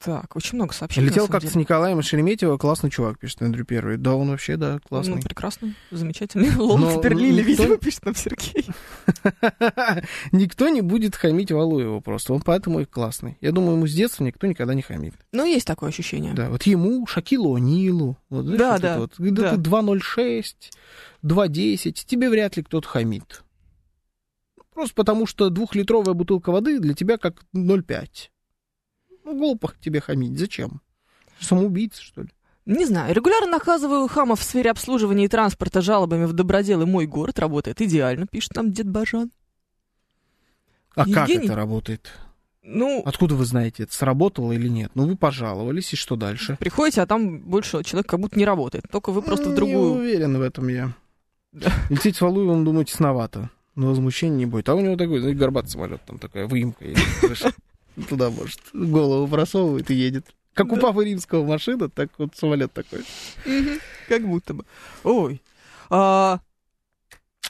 Так, очень много сообщений. Летел как-то с. Николаем Шереметьево, классный чувак, пишет Андрю Первый. Да, он вообще, да, классный. Ну, прекрасно, замечательно. [LAUGHS] Лол Но теперь Лили, никто- видимо, пишет нам Сергей. [LAUGHS] Никто не будет хамить Валуеву просто. Он поэтому и классный. Я думаю, ему с детства никто никогда не хамит. Ну, есть такое ощущение. Да, вот ему, Шакилу О'Нилу. Вот, знаешь, Да, вот да, вот. Когда да. ты 2.06, 2.10, тебе вряд ли кто-то хамит. Просто потому, что двухлитровая бутылка воды для тебя как 0,5. Ну, глупо тебе хамить. Зачем? Самоубийца, что ли? Не знаю. Регулярно наказываю хамов в сфере обслуживания и транспорта жалобами в доброделы «Мой город» работает идеально, пишет нам дед Бажан. А как Евгений? это работает? Ну, Откуда вы знаете, это сработало или нет? Ну, вы пожаловались, и что дальше? приходите, а там больше человек как будто не работает. Только вы просто в Не другую... уверен в этом я. Да. Лететь с Валуевым, думаю, тесновато. Но возмущения не будет. А у него такой, знаете, горбатый самолет, там такая выемка [LAUGHS] Туда, может, голову просовывает и едет. Как у папы римского машина, так вот самолет такой. Как будто бы. Ой. А,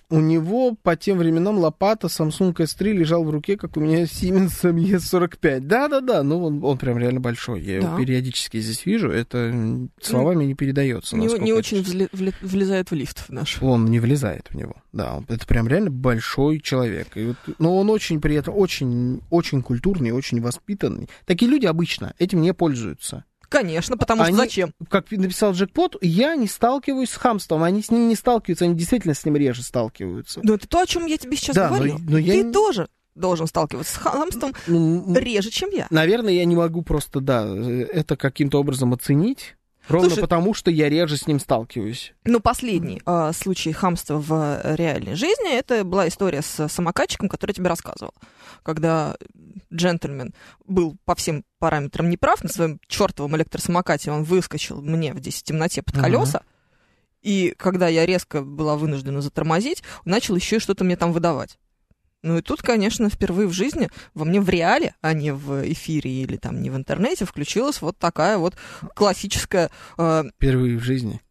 У него по тем временам лопата Samsung S3 лежал в руке, как у меня Siemens ME45. Да-да-да, ну он, он прям реально большой. Я его Да. периодически здесь вижу. Это м, словами не передается. не, не очень вле- влезает в лифт в наш. Он не влезает в него. Да, он- это прям реально большой человек. И вот, но он очень при этом очень, очень культурный, очень воспитанный. Такие люди обычно этим не пользуются. Конечно, потому Они- что зачем? Как написал Джекпот, я не сталкиваюсь с хамством. Они с ним не сталкиваются, они действительно с ним реже сталкиваются. Ну, это то, о чем я тебе сейчас Да, но- говорю. но я Ты не- тоже должен сталкиваться с хамством Ну, реже, чем я. наверное, я не могу просто, да, э, это каким-то образом оценить. Ровно Слушай- потому, что я реже с ним сталкиваюсь. Но последний а, случай хамства в э, реальной жизни, это была история с самокатчиком, который я тебе рассказывал. Когда джентльмен был по всем параметрам неправ, на своем чертовом электросамокате он выскочил мне в 10 темноте под колеса, и когда я резко была вынуждена затормозить, начал еще и что-то мне там выдавать. Ну и тут, конечно, впервые в жизни во мне в реале, а не в эфире или там не в интернете, включилась вот такая вот классическая э, Впервые в жизни.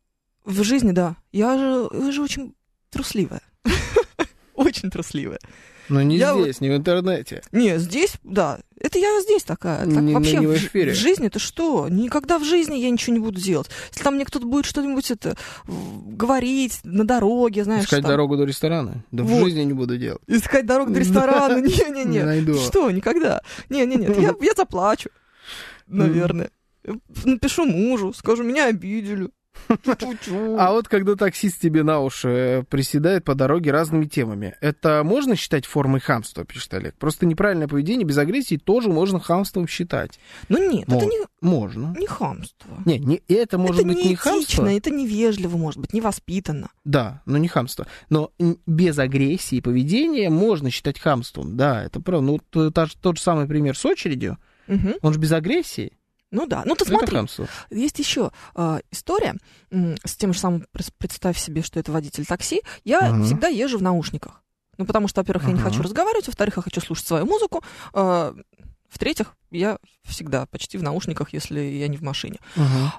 в жизни, да. Я же, я же очень трусливая. [LAUGHS] Очень трусливая. Но не Я вот- здесь, не в интернете. Не, здесь, да, Это я здесь такая. Так Не- вообще не в в, эфире. в жизни это что? Никогда в жизни я ничего не буду делать. Если там мне кто-то будет что-нибудь это в- говорить на дороге, знаешь, Искать там, дорогу до ресторана? Да в Вот. жизни не буду делать. искать дорогу до [LAUGHS] ресторана. Не Не-не-не. найду. Что, никогда. Не-не-не, я заплачу, [LAUGHS] наверное. Напишу мужу, скажу, меня обидели. А вот когда таксист тебе на уши э, приседает по дороге разными темами, это можно считать формой хамства, пишет Олег? Просто неправильное поведение без агрессии тоже можно хамством считать. Ну нет, это Мо- не, Можно. не хамство. Не, не, это может это быть не неэтично, хамство. это невежливо, может быть, невоспитанно. Да, но не хамство. Но без агрессии поведение можно считать хамством. Да, это правда. Ну, т- та же- тот же самый пример с очередью, Мгм. он же без агрессии. Ну да, ну ты Это смотри, есть еще э, история м, с тем же самым, представь себе, что это водитель такси. Я Мгм. всегда езжу в наушниках. Ну, потому что, во-первых, я не хочу разговаривать, во-вторых, я хочу слушать свою музыку. э, в-третьих, я всегда почти в наушниках, если я не в машине. Мгм.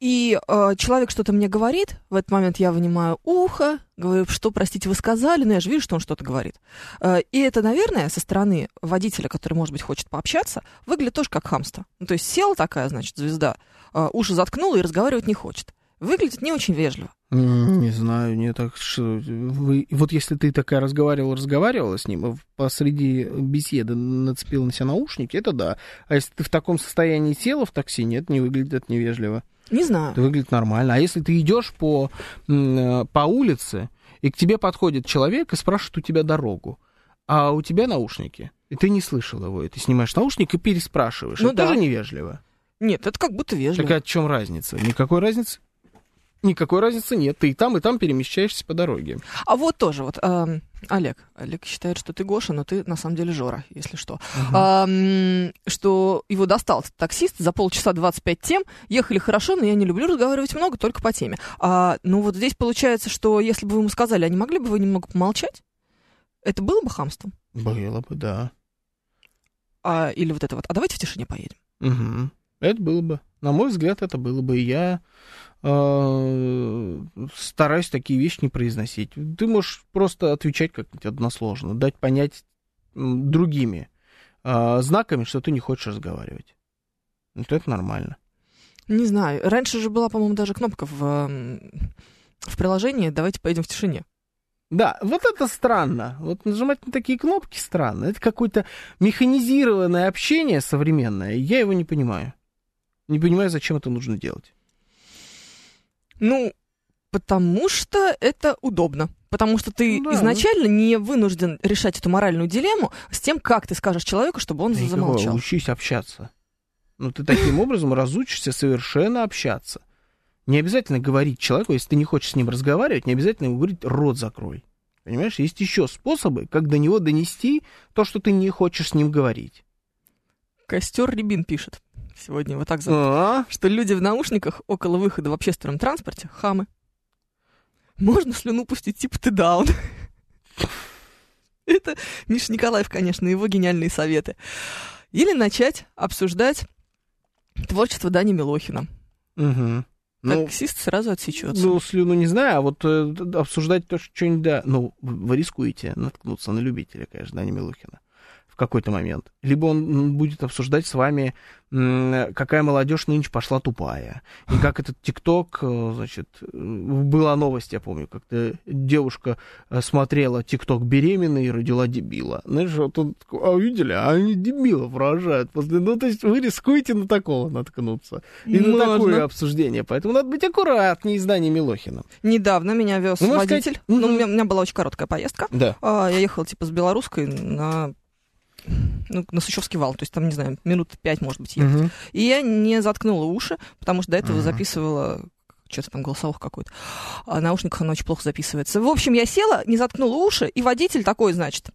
И э, человек что-то мне говорит, в этот момент я вынимаю ухо, говорю, что, простите, вы сказали, но я же вижу, что он что-то говорит. Э, и это, наверное, со стороны водителя, который, может быть, хочет пообщаться, выглядит тоже как хамство. Ну, то есть села такая, значит, звезда, э, уши заткнула и разговаривать не хочет. Выглядит не очень вежливо. Не знаю, не так что вы вот если ты такая разговаривала, разговаривала с ним, и посреди беседы нацепила на себя наушники, это да. А если ты в таком состоянии села в такси, нет, не выглядит это невежливо. Не знаю. Это выглядит нормально. А если ты идешь по, э, по улице, и к тебе подходит человек и спрашивает у тебя дорогу, а у тебя наушники, и ты не слышал его, и ты снимаешь наушник и переспрашиваешь, Ну это да. тоже невежливо. Нет, это как будто вежливо. Так а в чем разница? Никакой разницы? Никакой разницы нет. Ты и там, и там перемещаешься по дороге. А вот тоже вот, эм, Олег. Олег считает, что ты Гоша, но ты на самом деле Жора, если что. Ам, что его достал таксист за полчаса 25 тем. Ехали хорошо, но я не люблю разговаривать много, только по теме. А, ну вот здесь получается, что если бы вы ему сказали, а не могли бы вы немного помолчать? Это было бы хамством? Было бы, да. А, или вот это вот, а давайте в тишине поедем. Мгм. Это было бы. На мой взгляд, это было бы. Я э, стараюсь такие вещи не произносить. Ты можешь просто отвечать как-нибудь односложно, дать понять другими э, знаками, что ты не хочешь разговаривать. Вот это нормально. Не знаю. Раньше же была, по-моему, даже кнопка в, в приложении «Давайте поедем в тишине». Да, вот это странно. Вот нажимать на такие кнопки странно. Это какое-то механизированное общение современное. Я его не понимаю. Не понимаю, зачем это нужно делать. Ну, потому что это удобно. Потому что ты Ну да, изначально не вынужден решать эту моральную дилемму с тем, как ты скажешь человеку, чтобы он Да замолчал. Учись общаться. Ну, ты таким образом разучишься совершенно общаться. Не обязательно говорить человеку, если ты не хочешь с ним разговаривать, не обязательно ему говорить «рот закрой». Понимаешь, есть еще способы, как до него донести то, что ты не хочешь с ним говорить. Костер Рябин пишет сегодня вот так зовут, А? что люди в наушниках около выхода в общественном транспорте — хамы. Можно слюну пустить, типа ты даун. [LAUGHS] Это Миша Николаев, конечно, его гениальные советы. Или начать обсуждать творчество Дани Милохина. Мгм. Ну, Таксист сразу отсечется. ну, слюну не знаю, а вот э, обсуждать то, что что-нибудь, да, ну, вы рискуете наткнуться на любителя, конечно, Дани Милухина в какой-то момент. Либо он будет обсуждать с вами, какая молодежь нынче пошла тупая. И как этот ТикТок, э, значит, э, была новость, я помню, как-то девушка э, смотрела ТикТок беременной и родила дебила. Знаешь, вот он такой, а видели, а они дебилов рожают. После... Ну, то есть вы рискуете на такого наткнуться. И на Можно. такое обсуждение. Поэтому надо быть аккуратнее с Даней Милохиным. Недавно меня вез Ну, водитель. сказать, Ну, у меня, у меня была очень короткая поездка. Да. А, я ехала типа с белорусской на ну, на Сущевский вал, то есть там, не знаю, минут пять, может быть, ехать. И я не заткнула уши, потому что до этого Ага. записывала что-то там голосовых какой-то. А на наушниках оно очень плохо записывается. В общем, я села, не заткнула уши, и водитель такой, значит,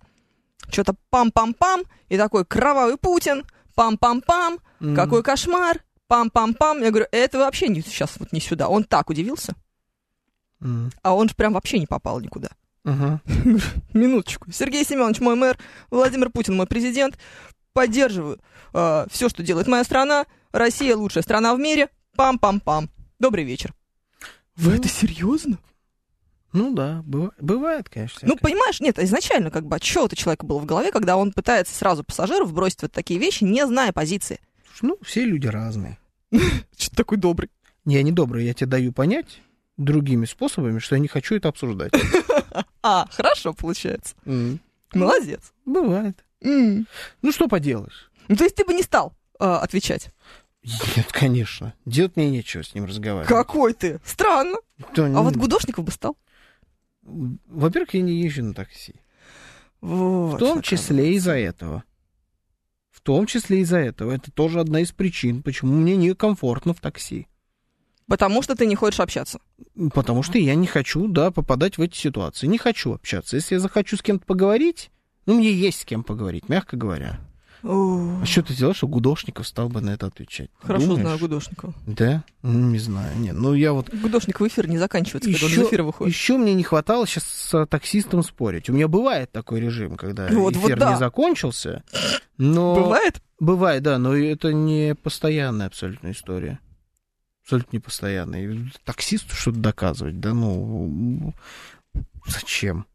что-то пам-пам-пам, и такой кровавый Путин, пам-пам-пам, Мгм. какой кошмар, пам-пам-пам. Я говорю, это вообще не, сейчас вот не сюда. Он так удивился, Мгм. а он же прям вообще не попал никуда. Ага. [LAUGHS] Минуточку. Сергей Семенович мой мэр, Владимир Путин мой президент. Поддерживаю все, что делает моя страна. Россия лучшая страна в мире. Пам-пам-пам. Добрый вечер. Вы это серьезно? Ну да, быва- бывает, конечно. Ну, понимаешь, нет, изначально как бы, что у человека было в голове, когда он пытается сразу пассажиров бросить вот такие вещи, не зная позиции. Ну, все люди разные. [LAUGHS] Что такой добрый? Я не добрый, я тебе даю понять другими способами, что я не хочу это обсуждать. [LAUGHS] А, хорошо получается. Молодец. Бывает. Ну, что поделаешь? Ну, то есть ты бы не стал э, отвечать? Нет, конечно. Делать мне нечего с ним разговаривать. Какой ты? Странно. Да, А вот Гудошников бы стал. Во-первых, я не езжу на такси. Вот. В том числе из-за этого. В том числе из-за этого. Это тоже одна из причин, почему мне некомфортно в такси. Потому что ты не хочешь общаться. Потому что я не хочу, да, попадать в эти ситуации. Не хочу общаться. Если я захочу с кем-то поговорить, ну, мне есть с кем поговорить, мягко говоря. О, А что ты делаешь, что Гудошников стал бы на это отвечать? Хорошо Думаешь? знаю Гудошникова. Да? Ну, не знаю. Нет, ну я вот... Гудошник в эфир не заканчивается, когда он Еще, эфира выходит. еще мне не хватало сейчас с таксистом спорить. У меня бывает такой режим, когда [LAUGHS] Вот, вот эфир да. не закончился. Но... Бывает? Бывает, да, но это не постоянная абсолютно история. Абсолютно не постоянная. И Таксисту что-то доказывать, да ну... Зачем?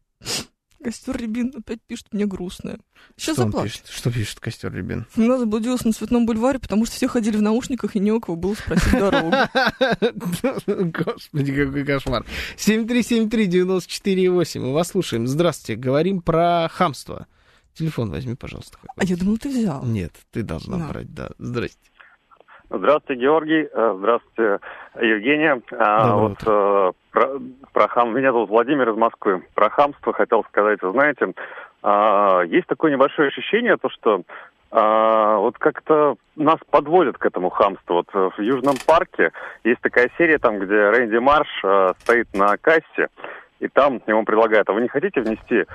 Костер Рябин опять пишет мне грустное. Сейчас что заплачу. пишет? Что пишет Костер Рябин? Она заблудилась на Цветном бульваре, потому что все ходили в наушниках, и не у кого было спросить дорогу. [LAUGHS] Господи, какой кошмар. 7373948, мы вас слушаем. Здравствуйте, говорим про хамство. Телефон возьми, пожалуйста. А я думала, ты взял. Нет, ты должна брать, да. Здрасте. Здравствуйте, Георгий. Э, Здравствуйте, Евгения. А, Доброе вот э, про, про хам... Меня зовут Владимир из Москвы. Про хамство хотел сказать. Вы знаете, а, есть такое небольшое ощущение, то что а, вот как-то нас подводят к этому хамству. Вот э, в Южном парке есть такая серия, там, где Рэнди Марш стоит на кассе, и там ему предлагают, а вы не хотите внести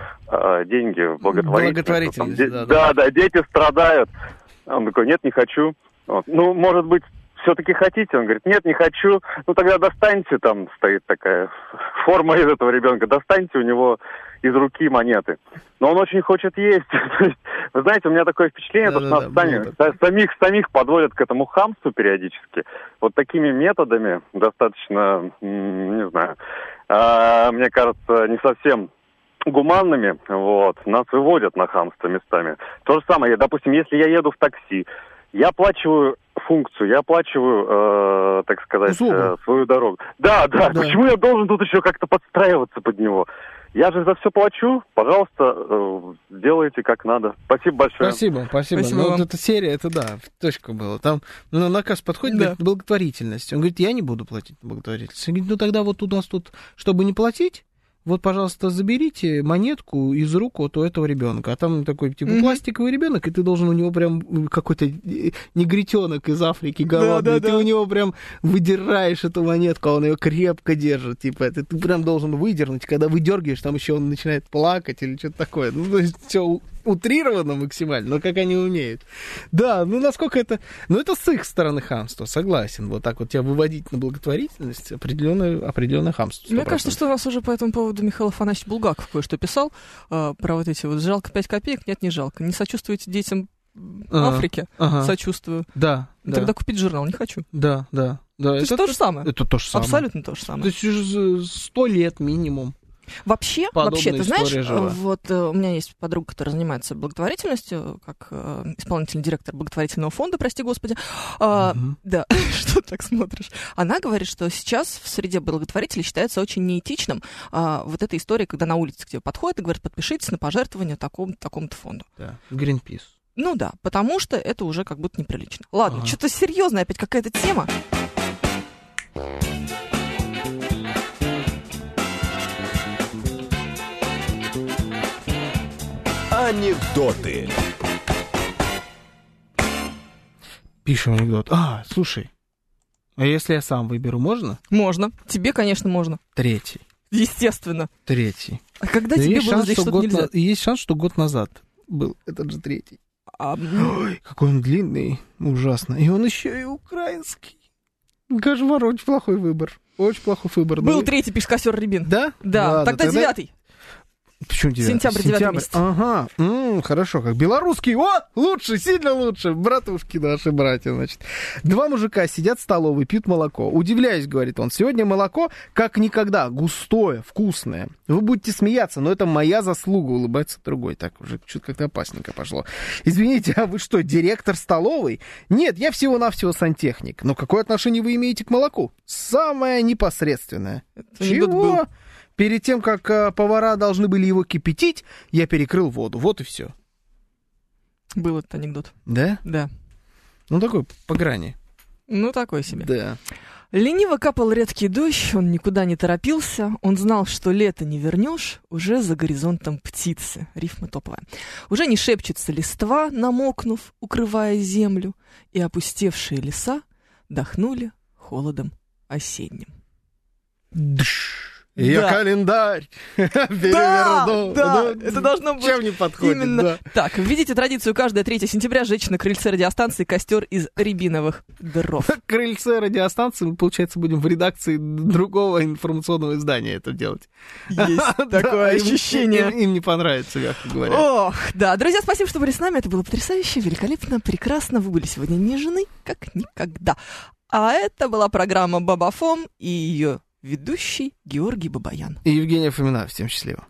деньги в благотворительность? Благотворительность, Там да, да. да, да, дети страдают. Он такой, нет, не хочу. Вот. Ну, может быть, все-таки хотите? Он говорит, нет, не хочу. Ну, тогда достаньте, там стоит такая форма из этого ребенка, достаньте у него из руки монеты. Но он очень хочет есть. [LAUGHS] Вы знаете, у меня такое впечатление, то, что Да-да-да, нас сами- было такое. са- самих, самих подводят к этому хамству периодически. Вот такими методами достаточно, не знаю, а, мне кажется, не совсем гуманными, вот, нас выводят на хамство местами. То же самое, допустим, если я еду в такси, я оплачиваю функцию, я оплачиваю, э, так сказать, Услугу. э, свою дорогу. Да, да, Да. почему я должен тут еще как-то подстраиваться под него? Я же за все плачу, пожалуйста, э, делайте как надо. Спасибо большое. Спасибо, спасибо. Спасибо ну, вам. вот эта серия, это да, в точку было. Там ну, наказ подходит, Да. говорит, благотворительность. Он говорит, я не буду платить на благотворительность. Он говорит, ну тогда вот у нас тут, чтобы не платить, вот, пожалуйста, заберите монетку из рук вот у этого ребенка. А там такой, типа, Мгм. пластиковый ребенок, и ты должен у него прям какой-то э, негритенок из Африки голодный. да, ты да. у него прям выдираешь эту монетку, а он ее крепко держит. Типа, это ты прям должен выдернуть. Когда выдергиваешь, там еще он начинает плакать или что-то такое. Ну, то есть все утрировано максимально, но как они умеют. Да, ну насколько это... Ну это с их стороны хамство, согласен. Вот так вот тебя выводить на благотворительность, определенное, определенное хамство. Мне 100%. кажется, что у нас уже по этому поводу Михаил Афанасьевич Булгаков кое-что писал э, про вот эти вот «жалко 5 копеек», нет, не жалко. Не сочувствуете детям Ага. Африки? Ага. Сочувствую. Да, да, Тогда купить журнал не хочу. да, да. да. Это, же то же самое. Это то же самое. Абсолютно то же самое. То есть уже сто лет минимум. Вообще, Подобная вообще, ты знаешь, э, вот э, у меня есть подруга, которая занимается благотворительностью, как э, исполнительный директор благотворительного фонда, прости господи. А, Мгм. Да, [LAUGHS] что так смотришь? Она говорит, что сейчас в среде благотворителей считается очень неэтичным а, вот эта история, когда на улице к тебе подходят и говорят, подпишитесь на пожертвование такому-то такому-то фонду. Да. Гринпис. Ну да, потому что это уже как будто неприлично. Ладно, Ага. что-то серьезное опять какая-то тема. Анекдоты. Пишем анекдот. А, слушай, а если я сам выберу, можно? Можно. Тебе, конечно, можно. Третий. Естественно. Третий. А когда Но тебе есть, было шанс, здесь что что-то год нельзя? на- есть шанс, что год назад был этот же третий. А, Ой, какой он длинный, ужасно. И он еще и украинский. Кошмар, очень плохой выбор. Очень плохой выбор. был Ну, третий пешкосер Рябин. Да? Да, Ладно, тогда, девятый. Почему девятый? Сентябрь, девятый месяц. Ага, М, хорошо, как белорусский. О, лучше, сильно лучше. Братушки наши братья, значит. Два мужика сидят в столовой, пьют молоко. Удивляюсь, говорит он, сегодня молоко как никогда, густое, вкусное. Вы будете смеяться, но это моя заслуга, улыбается другой. Так, уже что-то как-то опасненько пошло. Извините, а вы что, директор столовой? Нет, я всего-навсего сантехник. Но какое отношение вы имеете к молоку? Самое непосредственное. был. Чего? Перед тем, как э, повара должны были его кипятить, я перекрыл воду. Вот и все. Был этот анекдот. Да? Да. Ну, такой по грани. Ну, такой себе. Да. Лениво капал редкий дождь, он никуда не торопился, он знал, что лето не вернешь, уже за горизонтом птицы, рифма топовая. Уже не шепчется листва, намокнув, укрывая землю, и опустевшие леса дохнули холодом осенним. Дш. Я Да. календарь [LAUGHS] Да, переверну. да, Ну, это должно быть Чем не подходит, Именно да. так. Введите традицию каждое 3 сентября сжечь на крыльце радиостанции костер из рябиновых дров. [LAUGHS] Крыльце радиостанции, мы, получается, будем в редакции другого информационного издания это делать. Есть [LAUGHS] Да, такое ощущение. Им, им не понравится, мягко говоря. Ох, да. Друзья, спасибо, что были с нами. Это было потрясающе, великолепно, прекрасно. Вы были сегодня нежны, как никогда. А это была программа Бабафом и ее ведущий Георгий Бабаян. И Евгения Фомина. Всем счастливо.